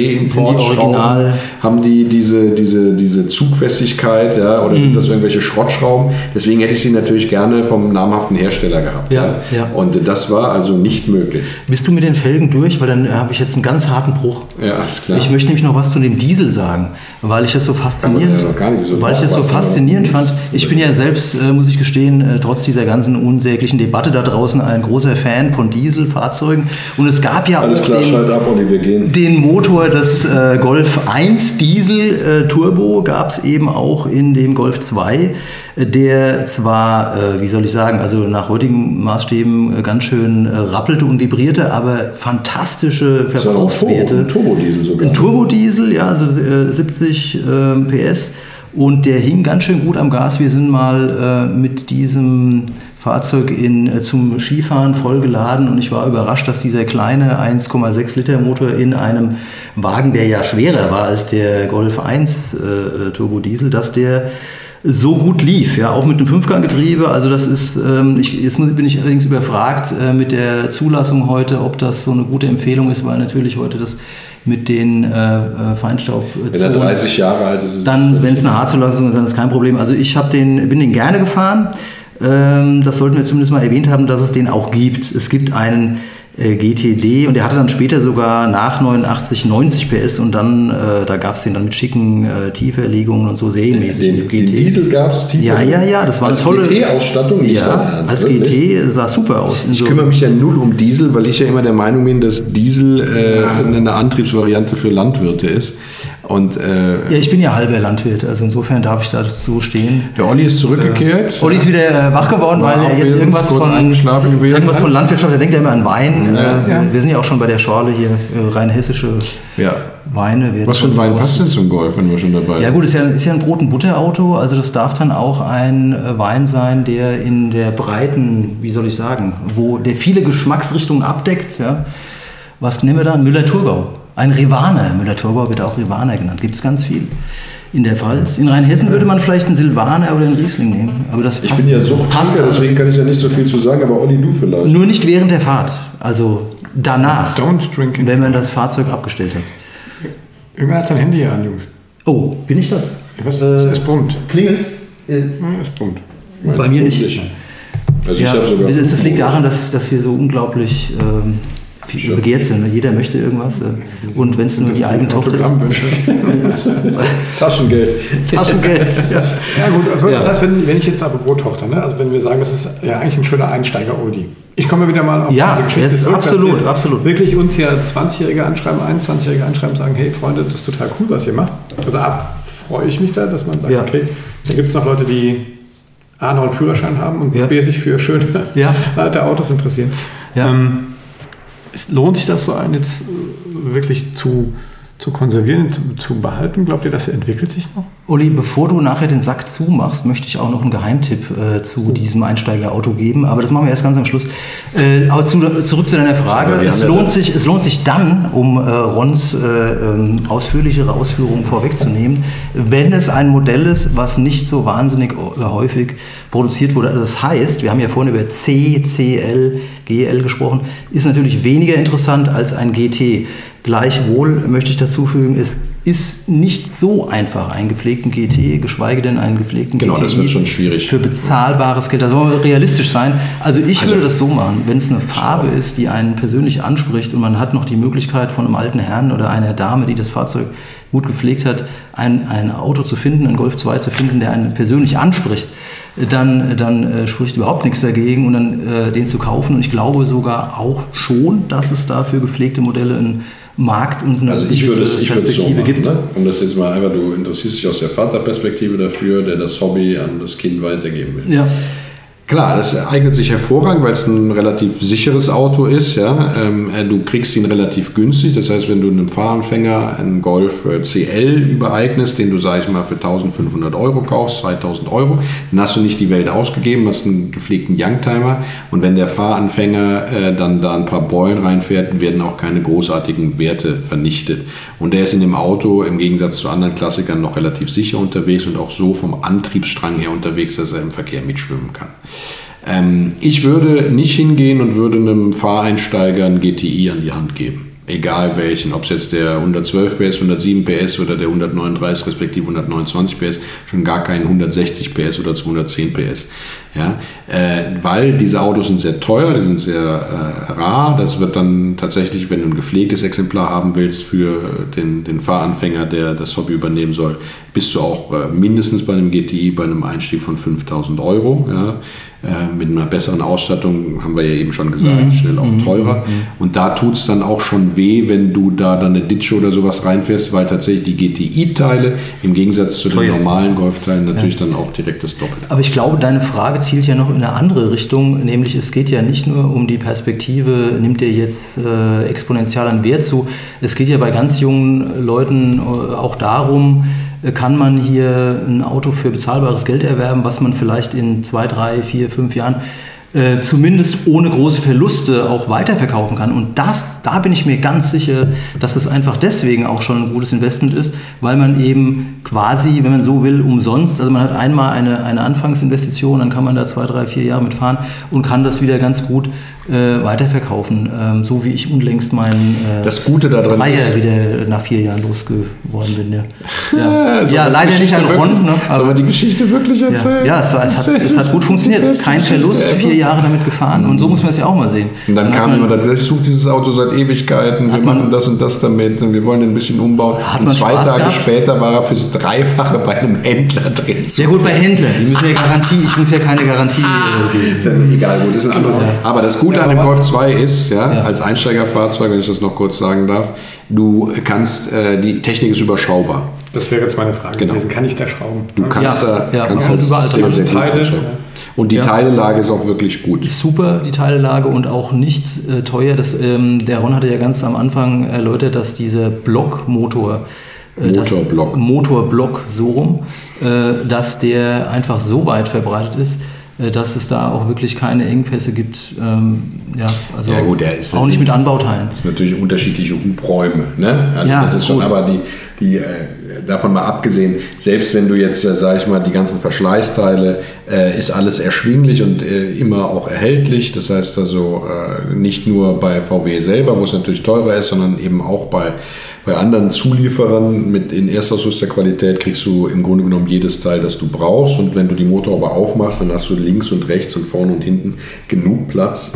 Haben die diese, diese, diese Zugfestigkeit, ja, oder Mhm. sind das irgendwelche Schrottschrauben? Deswegen hätte ich sie natürlich gerne vom namhaften Hersteller gehabt. Ja, ja. Und das war also nicht möglich. Bist du mit den Felgen durch? Weil dann äh, habe ich jetzt einen ganz harten Bruch. Ja, alles klar. Ich möchte nämlich noch was zu dem Diesel sagen, weil ich das so faszinierend, Ja, so weil ich das so faszinierend fand. Ich bin ja selbst, äh, muss ich gestehen, äh, trotz dieser ganzen unsäglichen Debatte da draußen ein großer Fan von Dieselfahrzeugen. Und es gab ja alles auch klar, den, ab, Olli, wir gehen. den Motor des äh, Golf 1 Diesel äh, Turbo gab es eben auch in dem Golf 2, äh, der zwar, äh, wie soll ich sagen, also nach heutigen Maßstäben äh, ganz schön äh, rappelte und vibrierte, aber fantastische Verbrauchswerte. ein Turbodiesel sogar. Ein Turbodiesel, ja, also äh, 70 äh, PS. Und der hing ganz schön gut am Gas. Wir sind mal äh, mit diesem Fahrzeug in, äh, zum Skifahren vollgeladen und ich war überrascht, dass dieser kleine 1,6 Liter Motor in einem Wagen, der ja schwerer war als der Golf 1 äh, Turbodiesel, dass der so gut lief, ja, auch mit einem Fünfganggetriebe. Also das ist, ähm, ich, jetzt bin ich allerdings überfragt äh, mit der Zulassung heute, ob das so eine gute Empfehlung ist, weil natürlich heute das mit den äh, äh, Feinstaub Wenn er 30 Jahre alt ist, ist es dann, wenn es eine Haarzulassung ist, dann ist kein Problem. Also ich habe den, bin den gerne gefahren. Ähm, das sollten wir zumindest mal erwähnt haben, dass es den auch gibt. Es gibt einen äh, GTD und der hatte dann später sogar nach 89 90 PS und dann, äh, da gab es den dann mit schicken äh, Tieferlegungen und so serienmäßig. Den, den Diesel gab es. Ja, ja, ja, das war als eine tolle GT-Ausstattung, Ja, als? GT sah super aus. Ich so- kümmere mich ja null um Diesel, weil ich ja immer der Meinung bin, dass Diesel äh, eine Antriebsvariante für Landwirte ist. Und äh, ja, ich bin ja halber Landwirt, also insofern darf ich da so stehen. der Olli ist zurückgekehrt. Olli ist wieder äh, wach geworden, weil er jetzt irgendwas von, irgendwas von Landwirtschaft, er denkt ja immer an Wein. Ja, äh, ja. Wir sind ja auch schon bei der Schorle hier, äh, rein hessische ja. Weine. Was für ein Wein passt denn zum Golf, wenn wir schon dabei Ja sind? gut, ist ja, ist ja ein Brot- und Butterauto, also das darf dann auch ein äh, Wein sein, der in der breiten, wie soll ich sagen, wo der viele Geschmacksrichtungen abdeckt. Ja. Was nehmen wir da? Müller-Thurgau. Ein Rivaner. Müller-Thurgau wird auch Rivaner genannt. Gibt es ganz viel. In der Pfalz. In Rheinhessen würde man vielleicht einen Silvaner oder einen Riesling nehmen. Aber das Ich bin ja Suchttrinker, deswegen kann ich ja nicht so viel zu sagen, aber Olli, du vielleicht. Nur nicht während der Fahrt. Also danach, Don't drink wenn man das Fahrzeug abgestellt hat. Irgendwann hat sein Handy hier an, Jungs. Oh, bin ich das? Was? Äh, es brummt. Klingelt's? Äh, es brummt. bei mir nicht. Also Ja, ich habe sogar. das, das liegt daran, dass, dass wir so unglaublich ähm, Ja. begehrt sind. Jeder möchte irgendwas. Äh, und wenn es nur die eigene Tochter ist. Taschengeld. Taschengeld. ja. Ja gut, also das Ja. heißt, wenn, wenn ich jetzt apropos Tochter, ne? also wenn wir sagen, das ist ja eigentlich ein schöner Einsteiger-Oldie. Ich komme wieder mal auf Ja, diese zurück, dass absolut, absolut. Wirklich uns ja 20-Jährige anschreiben, 21-Jährige anschreiben, sagen, hey Freunde, das ist total cool, was ihr macht. Also A, freue ich mich da, dass man sagt, Ja. okay, da gibt es noch Leute, die A, noch einen Führerschein haben und Ja. B, sich für schöne Ja. alte Autos interessieren. Ja. Ähm, es lohnt sich das so einen jetzt äh, wirklich zu, zu konservieren, zu, zu behalten? Glaubt ihr, das entwickelt sich noch? Uli, bevor du nachher den Sack zumachst, möchte ich auch noch einen Geheimtipp äh, zu diesem Einsteigerauto geben. Aber das machen wir erst ganz am Schluss. Äh, aber zu, zurück zu deiner Frage. Es lohnt, sich, es lohnt sich dann, um äh, Rons äh, ähm, ausführlichere Ausführungen vorwegzunehmen, wenn es ein Modell ist, was nicht so wahnsinnig häufig produziert wurde. Also Das heißt, wir haben ja vorhin über C, CL, GL gesprochen, ist natürlich weniger interessant als ein GT. Gleichwohl möchte ich dazu fügen, es ist nicht so einfach, einen gepflegten GT, geschweige denn einen gepflegten Genau, GTI das wird schon schwierig. für bezahlbares Geld. Da sollen wir realistisch sein. Also ich würde das so machen, wenn es eine Farbe ist, die einen persönlich anspricht und man hat noch die Möglichkeit von einem alten Herrn oder einer Dame, die das Fahrzeug gut gepflegt hat, ein, ein Auto zu finden, einen Golf 2 zu finden, der einen persönlich anspricht, dann, dann äh, spricht überhaupt nichts dagegen und dann äh, den zu kaufen. Und ich glaube sogar auch schon, dass es da für gepflegte Modelle einen Markt und eine Also ich würde es, ich würde es so machen, gibt. ne? um das jetzt mal einfach, du interessierst dich aus der Vaterperspektive dafür, der das Hobby an das Kind weitergeben will. Ja. Klar, das eignet sich hervorragend, weil es ein relativ sicheres Auto ist. Ja? Ähm, äh, du kriegst ihn relativ günstig. Das heißt, wenn du einem Fahranfänger einen Golf äh, CL übereignest, den du, sag ich mal, für 1500 Euro kaufst, 2000 Euro, dann hast du nicht die Welt ausgegeben, hast einen gepflegten Youngtimer. Und wenn der Fahranfänger äh, dann da ein paar Beulen reinfährt, werden auch keine großartigen Werte vernichtet. Und der ist in dem Auto im Gegensatz zu anderen Klassikern noch relativ sicher unterwegs und auch so vom Antriebsstrang her unterwegs, dass er im Verkehr mitschwimmen kann. Ähm, ich würde nicht hingehen und würde einem Fahreinsteiger einen GTI an die Hand geben. Egal welchen, ob es jetzt der 112 PS, 107 PS oder der 139 respektive 129 PS, schon gar keinen 160 PS oder 210 PS. Ja, äh, weil diese Autos sind sehr teuer, die sind sehr äh, rar. Das wird dann tatsächlich, wenn du ein gepflegtes Exemplar haben willst für den, den Fahranfänger, der das Hobby übernehmen soll, bist du auch äh, mindestens bei einem GTI bei einem Einstieg von 5000 Euro. Ja. Äh, mit einer besseren Ausstattung, haben wir ja eben schon gesagt, schnell auch teurer. Und da tut es dann auch schon weh, wenn du da dann eine Ditsche oder sowas reinfährst, weil tatsächlich die GTI-Teile im Gegensatz zu den Teuer. normalen Golfteilen natürlich dann auch direkt das Doppelte. Aber ich glaube, deine Frage zielt ja noch in eine andere Richtung, nämlich es geht ja nicht nur um die Perspektive, nimmt der jetzt äh, exponentiell an Wert zu. Es geht ja bei ganz jungen Leuten äh, auch darum, kann man hier ein Auto für bezahlbares Geld erwerben, was man vielleicht in zwei, drei, vier, fünf Jahren äh, zumindest ohne große Verluste auch weiterverkaufen kann. Und das, da bin ich mir ganz sicher, dass es einfach deswegen auch schon ein gutes Investment ist, weil man eben quasi, wenn man so will, umsonst, also man hat einmal eine, eine Anfangsinvestition, dann kann man da zwei, drei, vier Jahre mitfahren und kann das wieder ganz gut äh, weiterverkaufen. Ähm, so wie ich unlängst meinen äh, Das Gute daran Dreier ist- wieder nach vier Jahren losgeworden bin. Ja, ja. ja die leider nicht an Ron, ne? Soll man die Geschichte wirklich Ja, erzählen? ja es, war, es, hat, es hat gut funktioniert. Kein Verlust, vier Jahre damit gefahren. Und so muss man es ja auch mal sehen. Und dann hat kam immer, dann, ich suche dieses Auto seit Ewigkeiten, wir man- machen das und das damit und wir wollen den ein bisschen umbauen. Und zwei Spaß Tage gehabt? später war er fürs Dreifache bei einem Händler drin. Ja gut, bei Händlern, die müssen ja Garantie, ich muss ja keine Garantie äh, geben. Ist ja egal, gut, das ist ein anderes. Aber das Gute Ja, an dem Golf 2 ist, ja, Ja. als Einsteigerfahrzeug, wenn ich das noch kurz sagen darf, du kannst, äh, die Technik ist überschaubar. Das wäre jetzt meine Frage Genau. gewesen. Kann ich da schrauben? Du kannst Ja, da ja, kannst man kann überall sehr, sehr Teile. Und die Ja. Teilelage ist auch wirklich gut. Super, die Teilelage und auch nichts äh, teuer. Das, ähm, der Ron hatte ja ganz am Anfang erläutert, dass dieser Blockmotor, äh, Motorblock. Motorblock so rum, äh, dass der einfach so weit verbreitet ist, dass es da auch wirklich keine Engpässe gibt. Ähm, ja, also Ja, gut, der ist auch nicht mit Anbauteilen. Das sind natürlich unterschiedliche Hubräume. Ne? Also Ja, das ist schon, gut. aber die, die, äh, davon mal abgesehen, selbst wenn du jetzt, äh, sag ich mal, die ganzen Verschleißteile, äh, ist alles erschwinglich und äh, immer auch erhältlich. Das heißt also äh, nicht nur bei VW selber, wo es natürlich teurer ist, sondern eben auch bei, bei anderen Zulieferern mit in erstausrüster Qualität kriegst du im Grunde genommen jedes Teil, das du brauchst. Und wenn du die Motorhaube aufmachst, dann hast du links und rechts und vorne und hinten genug Platz,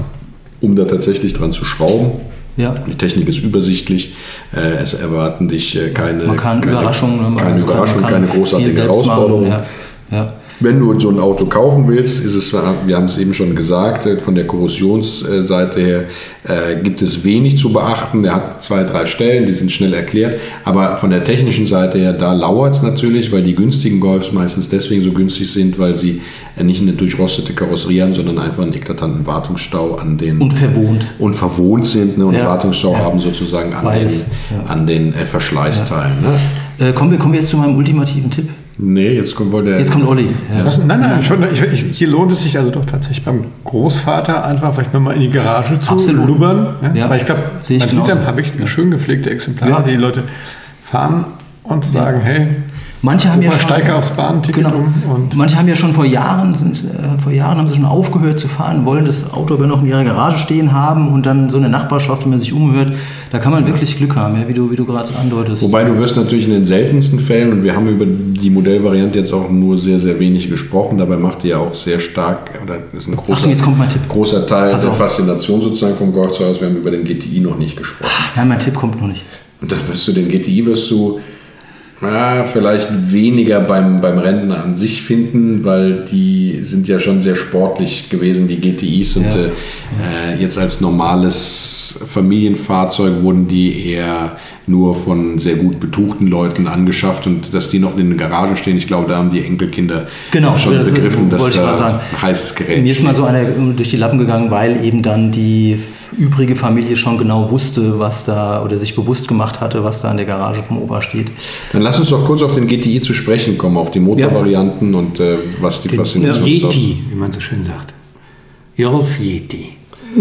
um da tatsächlich dran zu schrauben. Ja. Die Technik ist übersichtlich. Äh, es erwarten dich äh, keine, Man kann keine, Überraschungen, ne? Keine, kann- Überraschung, keine großartige selbst machen, Herausforderung. Ja, ja. Wenn du so ein Auto kaufen willst, ist es, wir haben es eben schon gesagt, äh, von der Korrosionsseite her äh, gibt es wenig zu beachten. Er hat zwei, drei Stellen, die sind schnell erklärt. Aber von der technischen Seite her, da lauert es natürlich, weil die günstigen Golfs meistens deswegen so günstig sind, weil sie äh, nicht eine durchrostete Karosserie haben, sondern einfach einen eklatanten Wartungsstau an den... Und verwohnt. Und verwohnt sind ne, und Ja. Wartungsstau Ja. haben sozusagen an Beides, den, ja. an den äh, Verschleißteilen. Ne? Äh, kommen, wir, kommen wir jetzt zu meinem ultimativen Tipp. Nee, jetzt kommt wohl der... Jetzt kommt Olli. Ja. Was, nein, nein, ich, ich, ich, hier lohnt es sich also doch tatsächlich beim Großvater einfach vielleicht nochmal in die Garage zu Absolut. lubbern. Ja? Ja. Weil ich glaube, ich man sieht genauso. ein paar wirklich schön gepflegte Exemplare, Ja. die die Leute fahren und sagen, hey, Manche haben ja schon, genau. um und Manche haben ja schon vor Jahren, äh, vor Jahren haben sie schon aufgehört zu fahren, wollen das Auto aber noch in ihrer Garage stehen haben und dann so eine Nachbarschaft, wenn man sich umhört, da kann man wirklich Glück haben, ja, wie du, wie du gerade andeutest. Wobei du wirst natürlich in den seltensten Fällen, und wir haben über die Modellvariante jetzt auch nur sehr, sehr wenig gesprochen, dabei macht die ja auch sehr stark, oder ist ein großer, Achtung, jetzt kommt mein Tipp. großer Teil Pass der auf. Faszination sozusagen vom Golf zu Hause. Wir haben über den GTI noch nicht gesprochen. Ja, mein Tipp kommt noch nicht. Und dann wirst du den GTI wirst du ja, vielleicht weniger beim, beim Rennen an sich finden, weil die sind ja schon sehr sportlich gewesen, die GTIs. Und Ja. äh, jetzt als normales Familienfahrzeug wurden die eher nur von sehr gut betuchten Leuten angeschafft und dass die noch in den Garagen stehen, ich glaube, da haben die Enkelkinder Genau, auch schon das begriffen, dass da sagen. heißes Gerät Mir ist mal so einer durch die Lappen gegangen, weil eben dann die übrige Familie schon genau wusste, was da, oder sich bewusst gemacht hatte, was da in der Garage vom Opa steht. Dann lass uns doch kurz auf den GTI zu sprechen kommen, auf die Motorvarianten und äh, was die Faszination ist. Yeti, wie man so schön sagt. Golf Yeti,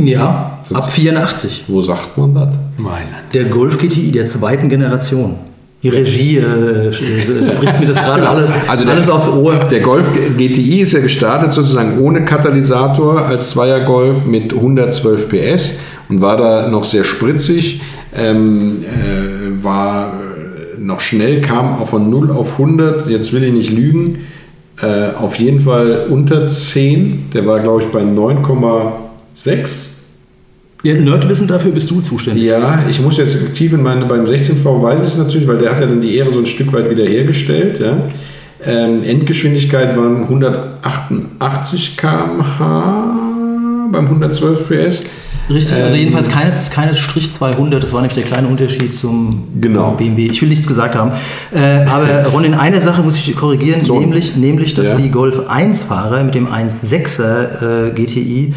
Ja, ab 84. Wo sagt man das? Mailand. Der Golf GTI der zweiten Generation. Die Regie äh, spricht mir das gerade alles, Also der, alles aufs Ohr. Der Golf GTI ist ja gestartet sozusagen ohne Katalysator als Zweier-Golf mit 112 PS und war da noch sehr spritzig, ähm, äh, war äh, noch schnell, kam auch von 0 auf 100, jetzt will ich nicht lügen, äh, auf jeden Fall unter 10, der war glaube ich bei 9,6. Ja, Nerdwissen dafür bist du zuständig. Ja, ich muss jetzt tief in meine, beim 16V weiß ich es natürlich, weil der hat ja dann die Ehre so ein Stück weit wiederhergestellt. Ja. Ähm, Endgeschwindigkeit waren 188 km/h beim 112 PS. Richtig, also Ähm, jedenfalls keines, keines Strich 200, das war nämlich der kleine Unterschied zum Genau. BMW. Ich will nichts gesagt haben. Äh, aber Ron, in einer Sache muss ich korrigieren, So. nämlich, nämlich, dass Ja. die Golf 1-Fahrer mit dem 1.6er äh, GTI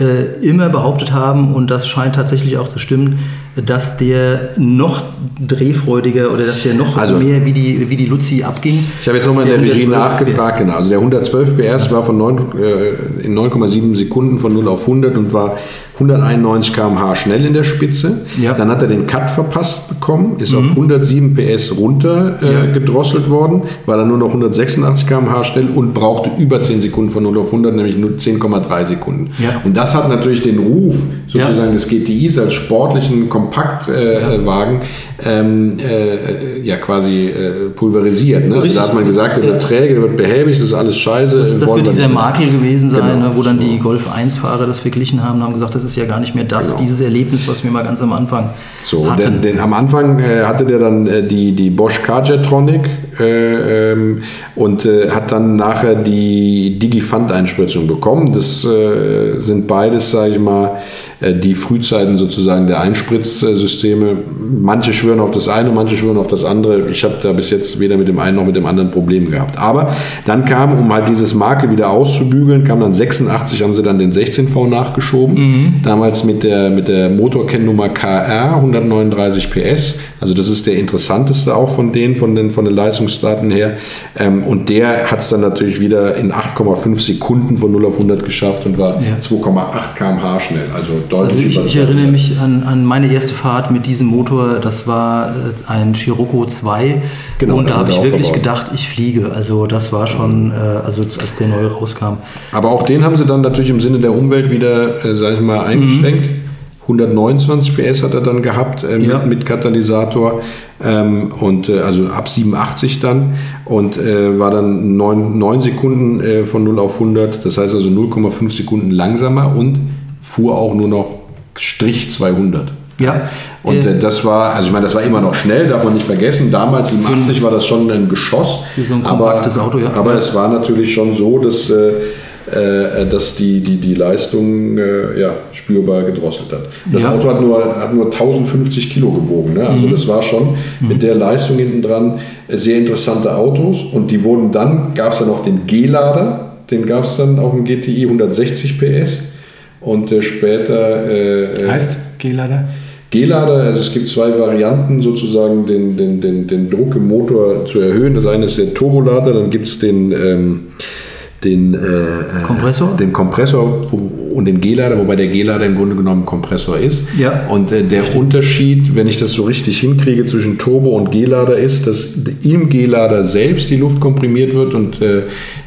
äh, immer behauptet haben, und das scheint tatsächlich auch zu stimmen, dass der noch drehfreudiger oder dass der noch Also- mehr wie die, wie die Luzi abging. Ich habe jetzt nochmal in der Regie 112 nachgefragt, genau. Also der 112 PS war von 9, äh, in 9,7 Sekunden von 0 auf 100 und war 191 km/h schnell in der Spitze. Ja. Dann hat er den Cut verpasst bekommen, ist auf 107 PS runter äh, gedrosselt worden, war dann nur noch 186 km/h schnell und brauchte über 10 Sekunden von 0 auf 100, nämlich nur 10,3 Sekunden. Ja. Und das hat natürlich den Ruf sozusagen des GTIs als sportlichen Kompaktwagen äh, ähm, äh, ja quasi äh, pulverisiert. Ne? Da hat man gesagt, der wird träge, der wird behäbig, das ist alles scheiße. Das, das wird wir dieser. Makel gewesen sein, Genau. ne, wo dann die Golf 1-Fahrer das verglichen haben und haben gesagt, das ist ja gar nicht mehr das, Genau. dieses Erlebnis, was wir mal ganz am Anfang So, hatten. den, am Anfang äh, hatte der dann äh, die, die Bosch Carjetronic äh, ähm, und äh, hat dann nachher die Digifund-Einspritzung bekommen. Das äh, sind beides, sage ich mal, äh, die Frühzeiten sozusagen der Einspritzsysteme. Manche schwören auf das eine, manche schwören auf das andere. Ich habe da bis jetzt weder mit dem einen noch mit dem anderen Probleme gehabt. Aber dann kam, um halt dieses Makel wieder auszubügeln, kam dann 86, haben sie dann den 16V nachgeschoben. Damals mit der, mit der Motorkennnummer KR 139 PS. Also das ist der interessanteste auch von denen, von den, von den Leistungsdaten her. Ähm, und der hat es dann natürlich wieder in 8,5 Sekunden von 0 auf 100 geschafft und war Ja. 2,8 km/h schnell. Also Also deutlich ich, über ich erinnere mich an, an meine erste Fahrt mit diesem Motor, das war äh, ein Scirocco 2 Genau, und da habe ich wirklich verbaut. gedacht, ich fliege. Also das war schon, äh, also als der neue rauskam. Aber auch den haben sie dann natürlich im Sinne der Umwelt wieder, äh, sag ich mal, eingeschränkt. 129 PS hat er dann gehabt äh, Ja. mit, mit Katalysator ähm, und äh, also ab 87 dann und äh, war dann 9, 9 Sekunden äh, von 0 auf 100, das heißt also 0,5 Sekunden langsamer und fuhr auch nur noch Strich 200. Ja. Und äh, das war, also ich meine, das war immer noch schnell, darf man nicht vergessen. Damals, 87, war das schon ein Geschoss. So ein aber, kompaktes Auto, ja. aber es war natürlich schon so, dass, äh, äh, dass die, die, die Leistung äh, ja, spürbar gedrosselt hat. Das Ja. Auto hat nur, hat nur 1050 Kilo gewogen. Ne? Also das war schon mit der Leistung hinten dran äh, sehr interessante Autos. Und die wurden dann, gab es ja noch den G-Lader, den gab es dann auf dem GTI 160 PS. Und äh, später äh, äh, Heißt G-Lader? G-Lader, also es gibt zwei Varianten, sozusagen den, den, den, den Druck im Motor zu erhöhen. Das eine ist der Turbolader, dann gibt es den, ähm, den, äh, Kompressor? den Kompressor und den G-Lader, wobei der G-Lader im Grunde genommen Kompressor ist. Ja. Und äh, der Unterschied, wenn ich das so richtig hinkriege, zwischen Turbo und G-Lader ist, dass im G-Lader selbst die Luft komprimiert wird und äh,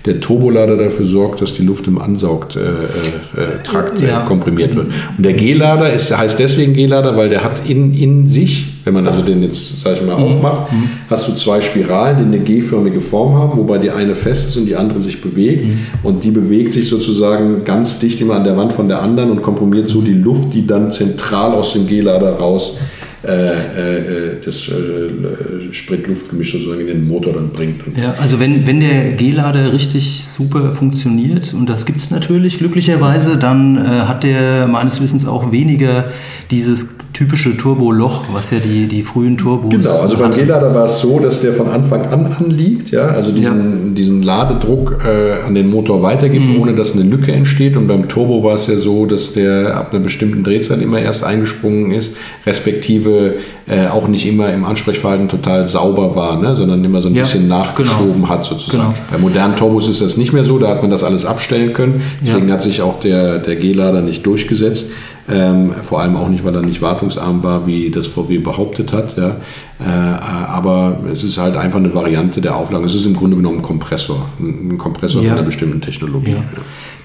der Turbolader dafür sorgt, dass die Luft im Ansaugtrakt äh, äh, äh, Ja. komprimiert wird. Und der G-Lader ist, heißt deswegen G-Lader, weil der hat in, in sich, wenn man also den jetzt, sag ich mal, aufmacht, hast du zwei Spiralen, die eine G-förmige Form haben, wobei die eine fest ist und die andere sich bewegt. Und die bewegt sich sozusagen ganz dicht immer an der Wand von der anderen und komprimiert so die Luft, die dann zentral aus dem G-Lader raus äh, äh, äh, das äh, Sprit-Luft-Gemisch sozusagen in den Motor dann bringt. Ja, also wenn, wenn der G-Lader richtig super funktioniert, und das gibt es natürlich glücklicherweise, dann äh, hat der meines Wissens auch weniger dieses typische Turboloch, was ja die, die frühen Turbos Genau, also beim. G-Lader war es so, dass der von Anfang an anliegt, ja, also diesen, diesen Ladedruck äh, an den Motor weitergibt, Mhm. ohne dass eine Lücke entsteht. Und beim Turbo war es ja so, dass der ab einer bestimmten Drehzahl immer erst eingesprungen ist, respektive äh, auch nicht immer im Ansprechverhalten total sauber war, ne, sondern immer so ein Ja, bisschen nachgeschoben genau. hat sozusagen. Genau. Bei modernen Turbos ist das nicht mehr so, da hat man das alles abstellen können. Deswegen Ja. hat sich auch der, der G-Lader nicht durchgesetzt. Ähm, vor allem auch nicht, weil er nicht wartungsarm war, wie das VW behauptet hat. Ja. Äh, aber es ist halt einfach eine Variante der Auflagen. Es ist im Grunde genommen ein Kompressor. Ein Kompressor Ja. mit einer bestimmten Technologie. Ja.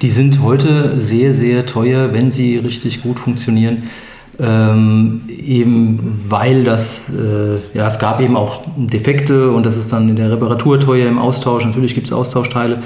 Die sind heute sehr, sehr teuer, wenn sie richtig gut funktionieren. Ähm, eben weil das, äh, ja, es gab eben auch Defekte und das ist dann in der Reparatur teuer im Austausch. Natürlich gibt es Austauschteile.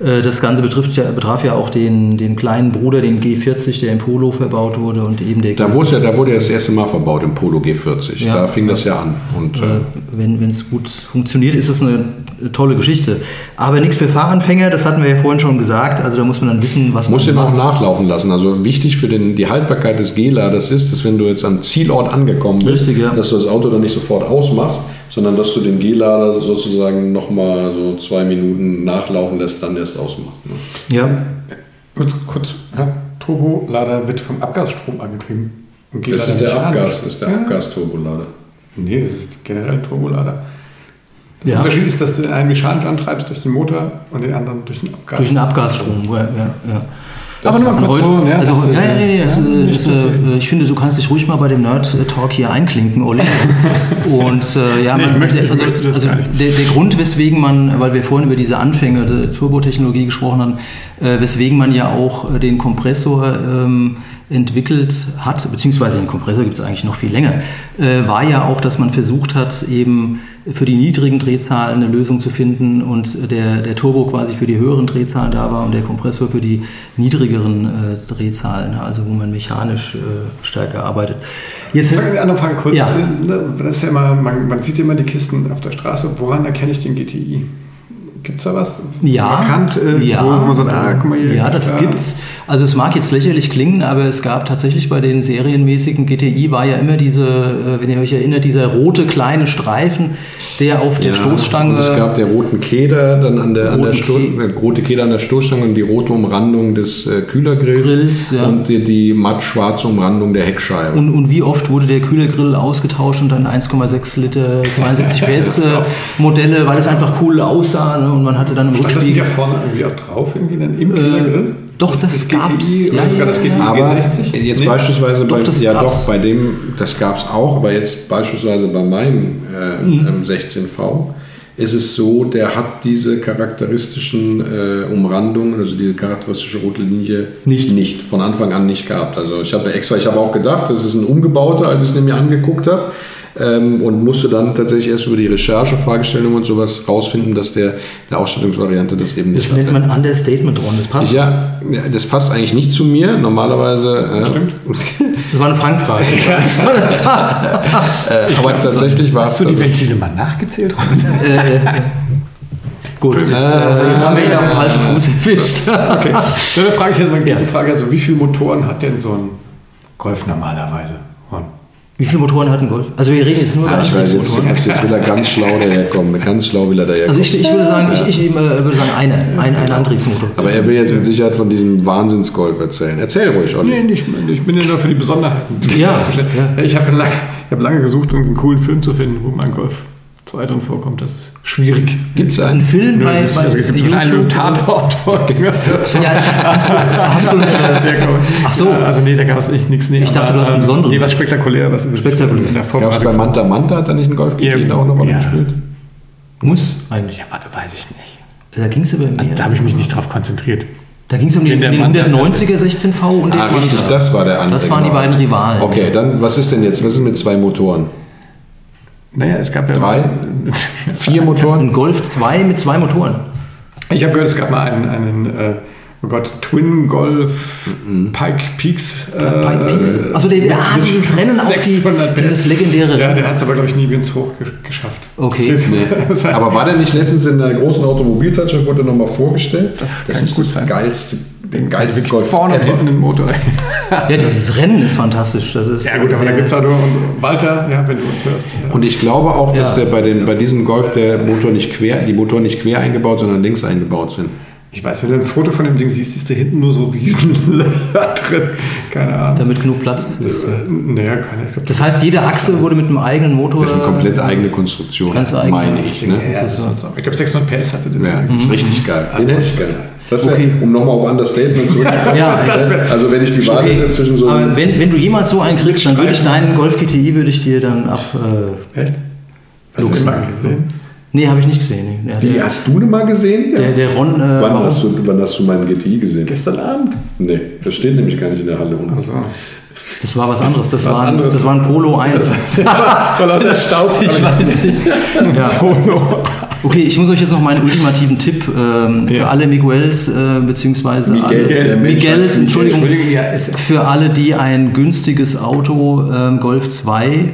Äh, Das Ganze betrifft ja, betraf ja auch den, den kleinen Bruder, den G40, der im Polo verbaut wurde und eben der Da, wurde ja, da wurde er das erste Mal verbaut im Polo G40. Ja. Da fing das ja an. Und, äh, wenn es gut funktioniert, ist das eine tolle Geschichte. Aber nichts für Fahranfänger, das hatten wir ja vorhin schon gesagt. Also da muss man dann wissen, was muss man den auch nachlaufen lassen. Also wichtig für den, die Haltbarkeit des G-Laders ist, dass wenn du jetzt am Zielort angekommen bist, Richtig, ja. dass du das Auto dann nicht sofort ausmachst, sondern dass du den G-Lader sozusagen nochmal so zwei Minuten nachlaufen lässt, dann erst ausmachst. Ne? Ja, Kurz, kurz. Ja, Turbolader wird vom Abgasstrom angetrieben. Und Das G-Lader ist der. Abgas, das ist der Ja. Abgasturbolader. Nee, das ist generell ein Turbolader. Der Ja. Unterschied ist, dass du den einen mechanisch antreibst durch den Motor und den anderen durch den Abgas. durch den Abgasstrom. Ja, ja, ja. Aber nur mal kurz Heute, so, ja, also, das ja, ja, ja, also, ja, nicht das, so äh, ich finde, du kannst dich ruhig mal bei dem Nerd-Talk hier einklinken, Olli. Und äh, ja, Nee, man, möchte- also, das also der, der Grund, weswegen man, weil wir vorhin über diese Anfänge der Turbotechnologie gesprochen haben, äh, weswegen man ja auch äh, den Kompressor ähm, entwickelt hat, beziehungsweise den Kompressor gibt es eigentlich noch viel länger, äh, war ja auch, dass man versucht hat, eben für die niedrigen Drehzahlen eine Lösung zu finden und der, der Turbo quasi für die höheren Drehzahlen da war und der Kompressor für die niedrigeren äh, Drehzahlen, also wo man mechanisch äh, stärker arbeitet. Jetzt, Frage, eine andere Frage kurz. Ja. Das ist ja immer, man, man sieht immer die Kisten auf der Straße. Woran erkenne ich den GTI? Gibt es da was? Ja, Markant, äh, ja, wo man sagt, ah, guck mal hier. ja, das da. gibt's. Also es mag jetzt lächerlich klingen, aber es gab tatsächlich bei den serienmäßigen GTI war ja immer diese, äh, wenn ihr euch erinnert, dieser rote kleine Streifen, der auf der Stoßstange. Und es gab der roten Keder dann an der, an der Sto Ke- äh, rote Keder an der Stoßstange und die rote Umrandung des äh, Kühlergrills Grills, ja. und die, die matt-schwarze Umrandung der Heckscheibe. und, und wie oft wurde der Kühlergrill ausgetauscht und dann 1,6 Liter 72 PS äh, Modelle, weil es einfach cool aussah ne? und man hatte dann im Stand das nicht ja Rückspiegel. vorne irgendwie auch drauf, irgendwie dann im Kühlergrill? Doch, das gab's. GTI oder Ja, ja, das GTI aber G60? jetzt Nee. beispielsweise Doch, bei, das ja gab's. doch, bei dem, das gab es auch, aber jetzt beispielsweise bei meinem äh, Mhm. ähm, 16V ist es so, der hat diese charakteristischen äh, Umrandungen, also diese charakteristische rote Linie Nicht. nicht, von Anfang an nicht gehabt. Also ich habe extra, ich habe auch gedacht, das ist ein umgebauter, als ich es mir angeguckt habe. Ähm, und musste dann tatsächlich erst über die Recherche, Fragestellungen und sowas rausfinden, dass der der Ausstattungsvariante das eben nicht Das nennt man Understatement, Ron. Das passt. Ja, ja, das passt eigentlich nicht zu mir. Normalerweise. Äh, Stimmt. Das war eine Frankfrage. äh, aber tatsächlich war es. Hast du die Ventile mal nachgezählt? Gut, jetzt, äh, jetzt haben wir ihn auf dem falschen Fuß erwischt. Okay. Dann frage ich jetzt mal die Frage, also wie viele Motoren hat denn so ein Golf normalerweise? Wie viele Motoren hat ein Golf? Also wir reden jetzt nur über Ah, ich weiß, jetzt, Motoren. jetzt will er ganz schlau daherkommen. Ganz schlau will er daherkommen. Also ich, ich würde sagen, ich, ich eben, äh, würde sagen eine, ein, ein Antriebsmotor. aber er will jetzt mit Sicherheit von diesem Wahnsinnsgolf erzählen. Erzähl ruhig, Olli. Nee, nicht, ich bin ja nur für die Besonderheiten Ja, zuständig. ja. Ich habe lange, ich hab lange gesucht, um einen coolen Film zu finden, wo mein Golf 2 drin vorkommt. Das ist schwierig. Gibt's Ein einen? Film bei, es bei es gibt einen YouTube? Tatort-Vorgänger. Ja, hast du, hast du kommt- Ach so. Ja, also nee, da gab es echt nichts. Nee, Ich dachte, aber, du hast einen ähm, besonderen. Nee, was spektakulär, was Spektakulär. in der Gab es bei Manta Manta, hat er nicht einen Golf Ja, auch eine Rolle ja. gespielt? muss eigentlich. Ja, warte, weiß ich nicht. Da ging es über mehr. Da habe ich mich nicht drauf konzentriert. Da ging es um den, der den Manta- 190er 16V und den Ah, richtig, Manta. das war der andere. Das waren die genau. beiden Rivalen. Okay, dann was ist denn jetzt? Was ist mit zwei Motoren? Naja, es gab ja. Drei? Vier Motoren? Ein Golf 2 mit zwei Motoren. Ich habe gehört, es gab mal einen, einen äh, oh Gott, Twin Golf Pike Peaks. Äh, Pike Peaks. Also der, der ah, dieses Rennen auf die, 600 dieses legendäre Ja, der hat es aber, glaube ich, nie ganz hoch ge geschafft. Okay. Das- Nee. Aber war der nicht letztens in der großen Automobilzeitschrift, wurde nochmal vorgestellt? Das Das, ist gut das sein. geilste, der Also geilste wirklich Golf vorne und ever. hinten den Motor. Ja, dieses Rennen ist fantastisch. Das ist Ja gut, aber da gibt es auch nur Walter, ja, wenn du uns hörst. Ja. Und ich glaube auch, dass Ja. der bei, den, bei diesem Golf der Motor nicht quer, die Motoren nicht quer eingebaut, sondern links eingebaut sind. ich weiß, wenn du ein Foto von dem Ding siehst, ist da hinten nur so riesen drin. Keine Ahnung. damit genug Platz ist. Naja, keine. Glaub, Das heißt, jede Achse wurde mit einem eigenen Motor. Das ist eine komplett eigene Konstruktion, Ganz eigene meine ich. Ne? ja, das ist so. Ich glaube 600 PS hatte der. Ja, das ist richtig geil. Den hätte ich gerne. Das wäre, Okay. um nochmal auf Understatement zurückzukommen. Ja, Das wär- also wenn ich die Wahl Okay. hätte zwischen so Aber wenn, wenn du jemals so einen kriegst, dann würde ich deinen Golf GTI würde ich dir dann ab. Äh, Echt? Hast du den mal gesehen? nee, habe ich nicht gesehen. Nee. Der, Wie, der, hast du den mal gesehen? der, der Ron. Äh, wann, hast du, wann hast du meinen GTI gesehen? Gestern Abend. Nee, das steht nämlich gar nicht in der Halle unten. Also, Das war was anderes. Das, Was war, ein, anderes. das war ein Polo 1. Vor lauter Staub. ich weiß nicht. Ja. Polo. Okay, ich muss euch jetzt noch meinen ultimativen Tipp ähm, für Ja. alle Miguels, äh, beziehungsweise Miguel, alle, Miguels, Entschuldigung, für alle, die ein günstiges Auto ähm, Golf 2 äh,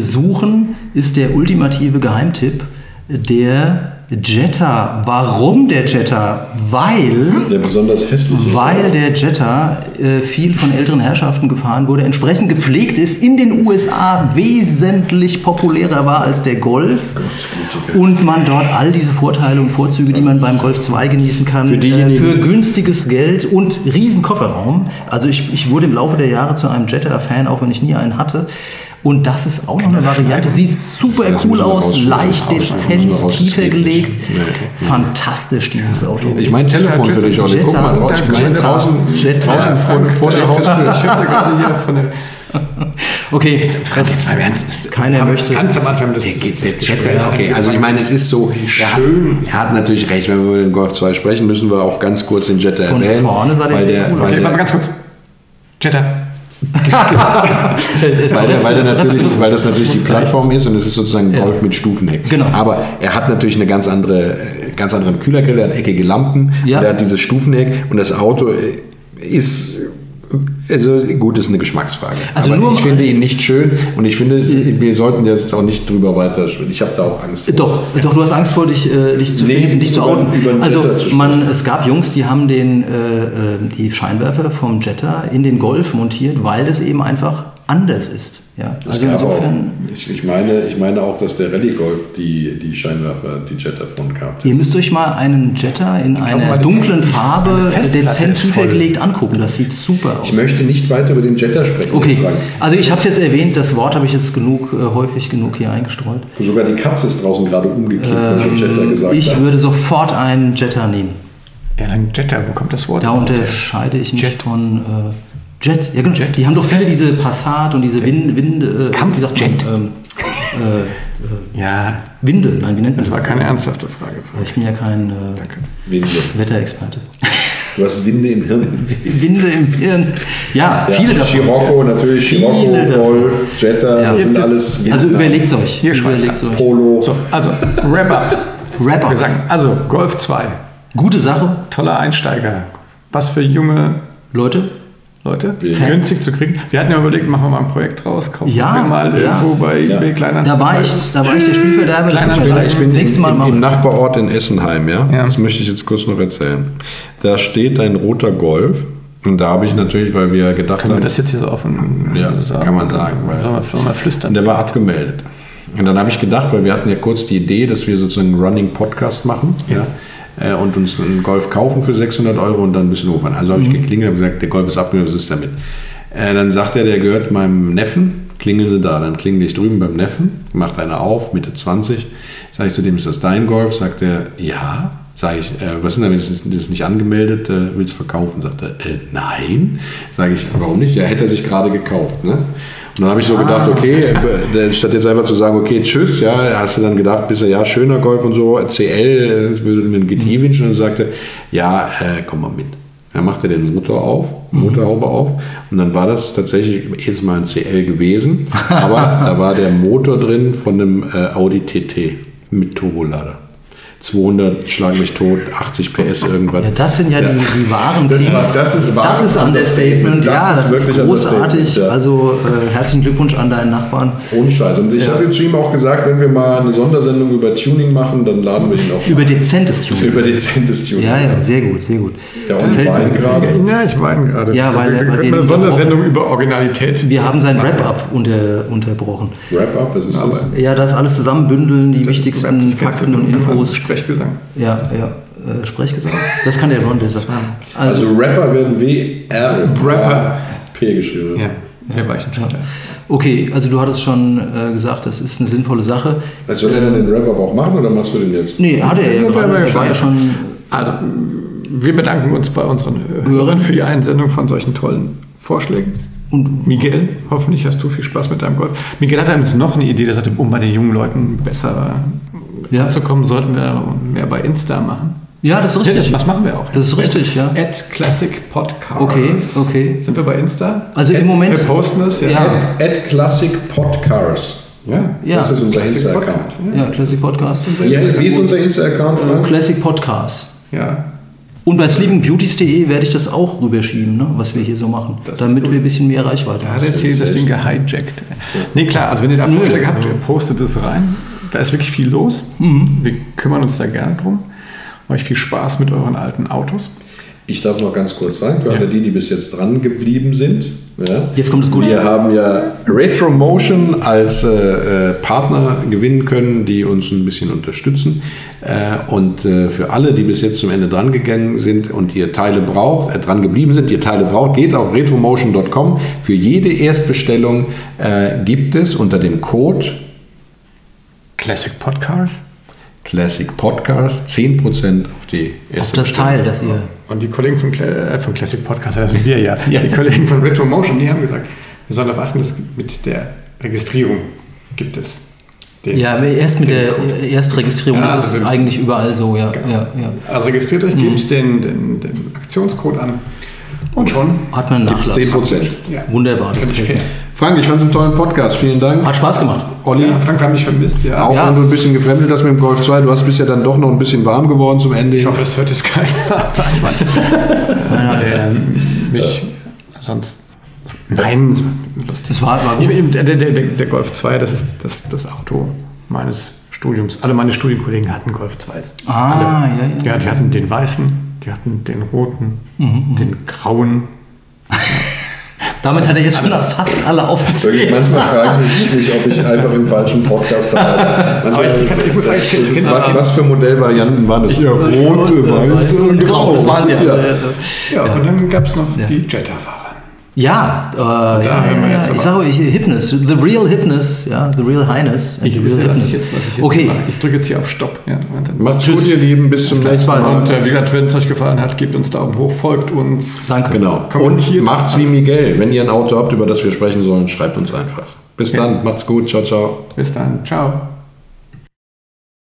suchen, ist der ultimative Geheimtipp der Jetta. Warum der Jetta? Weil Der besonders hässliche. ist. weil der Jetta äh, viel von älteren Herrschaften gefahren wurde, entsprechend gepflegt ist, in den USA wesentlich populärer war als der Golf und man dort all diese Vorteile und Vorzüge, die man beim Golf 2 genießen kann, Für äh, für günstiges Geld und riesen Kofferraum. Also ich, ich wurde im Laufe der Jahre zu einem Jetta-Fan, auch wenn ich nie einen hatte. Und das ist auch noch eine Variante. Sieht super Das cool aus, leicht Das dezent, tiefer gelegt. Ja, okay. Fantastisch, dieses Auto. Ich mein Telefon für dich, Olli. Guck mal drauf. Ich meine Jetta, draußen, Jetta. draußen vor, vor der Haustür. Ich habe da gerade hier von der. Okay, das, mal im Ernst. keiner möchte. Ganz am Anfang des. Der geht, der Chat Gesprächs okay, also ich meine, es ist so, er, hat, schön. er hat natürlich recht, wenn wir über den Golf 2 sprechen, müssen wir auch ganz kurz den Jetta Von erwähnen. vorne sah der weil der, cool weil Okay, der, warte mal ganz kurz. Jetta. weil, der, weil, der natürlich, weil das natürlich die Plattform ist und es ist sozusagen ein Golf mit Stufenheck. Genau. Aber er hat natürlich eine ganz andere, äh, ganz anderen Kühlergrill, er hat eckige Lampen, Ja. und er hat dieses Stufenheck und das Auto äh, ist also gut, ist eine Geschmacksfrage. Also Aber nur- ich finde ihn nicht schön und ich finde, wir sollten jetzt auch nicht drüber weiter. Ich habe da auch Angst. vor. Doch, doch, du hast Angst vor, dich, äh, dich zu Nee, finden, dich zu über- outen. über Also zu man, es gab Jungs, die haben den, äh, äh, die Scheinwerfer vom Jetta in den Golf montiert, weil das eben einfach anders ist. Ja, also gab auch, insofern, ich, ich, meine, ich meine auch, dass der Rallye Golf die, die Scheinwerfer, die Jetta-Front gehabt hat. ihr müsst euch mal einen Jetta in einer dunklen Farbe dezent ist tiefer voll. gelegt angucken. Das sieht super aus. Ich möchte nicht weiter über den Jetta sprechen. Okay, also ich habe es jetzt erwähnt, das Wort habe ich jetzt genug, äh, häufig genug hier eingestreut. Sogar die Katze ist draußen gerade umgekippt, was der Jetta gesagt Ähm, Ich hat. würde sofort einen Jetta nehmen. Ja, dann Jetta, wo kommt das Wort? Da unterscheide ich mich Jet. von äh, Jet. Ja, genau. Jet. Die haben doch viele diese Passat und diese Wind, Wind, äh, Kampfjet. wie sagt man, ähm, äh, Ja, Winde. Nein, wie nennt man das war keine ernsthafte Frage. Ich bin ja kein äh. Winde. Wetterexperte. Du hast Winde im Hirn. Winde im Hirn. Ja, Ja, viele davon. Scirocco natürlich, Scirocco, davon. Golf, Jetta, Ja. das sind alles Also Windnamen. überlegt euch. Hier schreibt überlegt er. euch. Polo. So, also Rapper. Rapper. Wir sagen, also Golf 2, Gute Sache, toller Einsteiger. Was für junge Leute. Leute, Ja. günstig zu kriegen. Wir hatten ja überlegt, machen wir mal ein Projekt draus, kaufen Ja, wir mal ja. irgendwo bei Ja. eBay Kleinanzeigen. Da war ich, da war ich der Spielverderber. Das Kleiner tut mir leid. Anzeigen. Ich bin Das nächste Mal im, im wir. Nachbarort in Essenheim, ja? Ja. Das möchte ich jetzt kurz noch erzählen. Da steht ein roter Golf. Und da habe ich natürlich, weil wir gedacht Können wir haben, das jetzt hier so offen Ja, kann man sagen, weil- Sollen wir, sollen wir flüstern? der war abgemeldet. Und dann habe ich gedacht, weil wir hatten ja kurz die Idee, dass wir sozusagen einen Running Podcast machen ja. Äh, und uns einen Golf kaufen für 600 Euro und dann ein bisschen hochfahren. Also habe ich geklingelt und gesagt, der Golf ist abgemeldet, was ist damit? Äh, dann sagt er, der gehört meinem Neffen, klingeln Sie da. Dann klingel ich drüben beim Neffen, macht einer auf, Mitte 20. Sage ich zu dem, ist das dein Golf? Sagt er, ja. Sage ich, äh, was ist denn damit? Das ist, nicht angemeldet, äh, willst du verkaufen? Sagt er, äh, nein. Sage ich, warum nicht? Ja, hätte er sich gerade gekauft. Ne? Und dann habe ich so gedacht, okay, äh, statt jetzt einfach zu sagen, okay, tschüss, ja, hast du dann gedacht, bist du, ja, schöner Golf und so, CL, äh, würde mir einen GT wünschen. Und sagte, ja, äh, komm mal mit. Dann machte den Motor auf, Motorhaube auf. Und dann war das tatsächlich jetzt mal ein CL gewesen, aber da war der Motor drin von einem äh, Audi TT mit Turbolader. 200 schlag mich tot, 80 PS irgendwas. Ja, das sind ja, Die, die wahren Das war- das ist wahr. Das ist Understatement. Das ja, ist das wirklich ist großartig. Ja. Also äh, herzlichen Glückwunsch an deinen Nachbarn. Ohne Scheiß. Und ich habe zu ihm auch gesagt, wenn wir mal eine Sondersendung über Tuning machen, dann laden wir ihn auch Über mal. dezentes Tuning. über dezentes Tuning. Ja, ja, sehr gut, sehr gut. Ja, und Gefällt Wein mir. gerade. Ja, ich weine gerade. Ja, weil- wir, wir wir können eine Sondersendung über Originalität. Wir haben sein Wrap-up unter, unterbrochen. Wrap-up, was ist das? Ja, das alles zusammenbündeln, die wichtigsten Das Fakten und Infos. Sprechgesang. Ja, ja. Äh, Sprechgesang. Das kann der Ron besser. Also Rapper werden W-R-P geschrieben. Ja, der Weichensteller. Okay, also du hattest schon äh, gesagt, das ist eine sinnvolle Sache. Also soll er denn den Rapper auch machen oder machst du den jetzt? Nee, hatte er ja Ja, war ja war ja schon. Also, wir bedanken uns bei unseren Hörern für die Einsendung von solchen tollen Vorschlägen. Und Miguel, hoffentlich hast du viel Spaß mit deinem Golf. Miguel hat uns noch eine Idee, das hatte, um bei den jungen Leuten besser Ja. zu kommen, sollten wir mehr bei Insta machen. ja, das ist richtig. Das machen wir auch. Das ist richtig, ja. At Classic Podcast. Okay, okay. Sind wir bei Insta? Also im At- Moment- Wir posten es, ja. Ja. At, at Classic Podcars. Ja. Ja, Das ist unser Insta-Account. Ja Classic Podcast. Wie, wie ist unser Insta-Account, Äh, Frank? Classic Podcast. Ja. Und bei sleepingbeauties.de werde ich das auch rüberschieben, ne, was wir hier so machen, Das damit wir ein bisschen mehr Reichweite Da haben. hat er jetzt das Ding gehijackt. Nee, klar, also wenn ihr da Vorschläge habt, postet es rein. Da ist wirklich viel los. Mhm. Wir kümmern uns da gerne drum. Euch viel Spaß mit euren alten Autos. Ich darf noch ganz kurz sagen, für alle die, die bis jetzt dran geblieben sind. Ja, Jetzt kommt das Gute. Wir haben ja Retromotion als äh, äh, Partner gewinnen können, die uns ein bisschen unterstützen. Äh, und äh, für alle, die bis jetzt zum Ende dran gegangen sind und ihr Teile braucht, äh, dran geblieben sind, ihr Teile braucht, geht auf retromotion.com. Für jede Erstbestellung äh, gibt es unter dem Code Classic Podcast. Classic Podcast 10% auf die Auf erste das Teil, das ihr. Und die Kollegen von, Cla äh, von Classic Podcast, das sind wir ja, die Kollegen von Retromotion, die haben gesagt, wir sollen darauf achten, dass mit der Registrierung gibt es den. Ja, erst mit der Code. Erstregistrierung Ja, ist also es müssen- eigentlich überall so, ja. Genau. ja, ja. Also registriert euch, gebt den, den, den Aktionscode an und schon Hat man Nachlass. 10%. Ja. Wunderbar. Das ich gefällt fair. Frank, ich fand es einen tollen Podcast. Vielen Dank. Hat Spaß gemacht. Olli, Ja, Frank, wir haben dich vermisst, ja. auch Ja. wenn du ein bisschen gefremdelt hast mit dem Golf 2, du hast bisher dann doch noch ein bisschen warm geworden zum Ende. Ich hoffe, es hört jetzt keiner. Ich fand, äh, mich sonst. Nein, lustig. Das war, war Ich, gut. der, der, der, der Golf 2, das ist das, das Auto meines Studiums. Alle meine Studienkollegen hatten Golf 2s. Ah, Alle. ja, ja. Ja, die hatten den weißen, die hatten den roten, Mhm, den grauen. Damit hat er jetzt schon fast alle aufgezählt. manchmal frage ich mich, ob ich einfach im falschen Podcast war. Manchmal, Aber ich kann- ich muss sagen, ich kenn- das was, was für Modellvarianten waren das? Ja, rote, weiße und grau. Das waren ja. Ja. ja. Ja, und dann gab es noch Ja. die Jetta-Fahrer. Ja, äh, ja, hören wir ja, jetzt ja. ich sage euch, Hipness, the real Hipness, ja, the real Highness. Ich the wüsste, real was ich Hipness. jetzt, was ich jetzt okay, mache. Ich drücke jetzt hier auf Stopp. Ja, und Macht's gut, ihr Lieben. Bis zum nächsten Mal. Und äh, wie gesagt, wenn es euch gefallen hat, gebt uns Daumen hoch, folgt uns. danke. Genau. Und Kommentiert. macht's wie Miguel. Wenn ihr ein Auto habt, über das wir sprechen sollen, schreibt uns einfach. Bis dann. Macht's gut. Ciao, ciao. Bis dann. Ciao.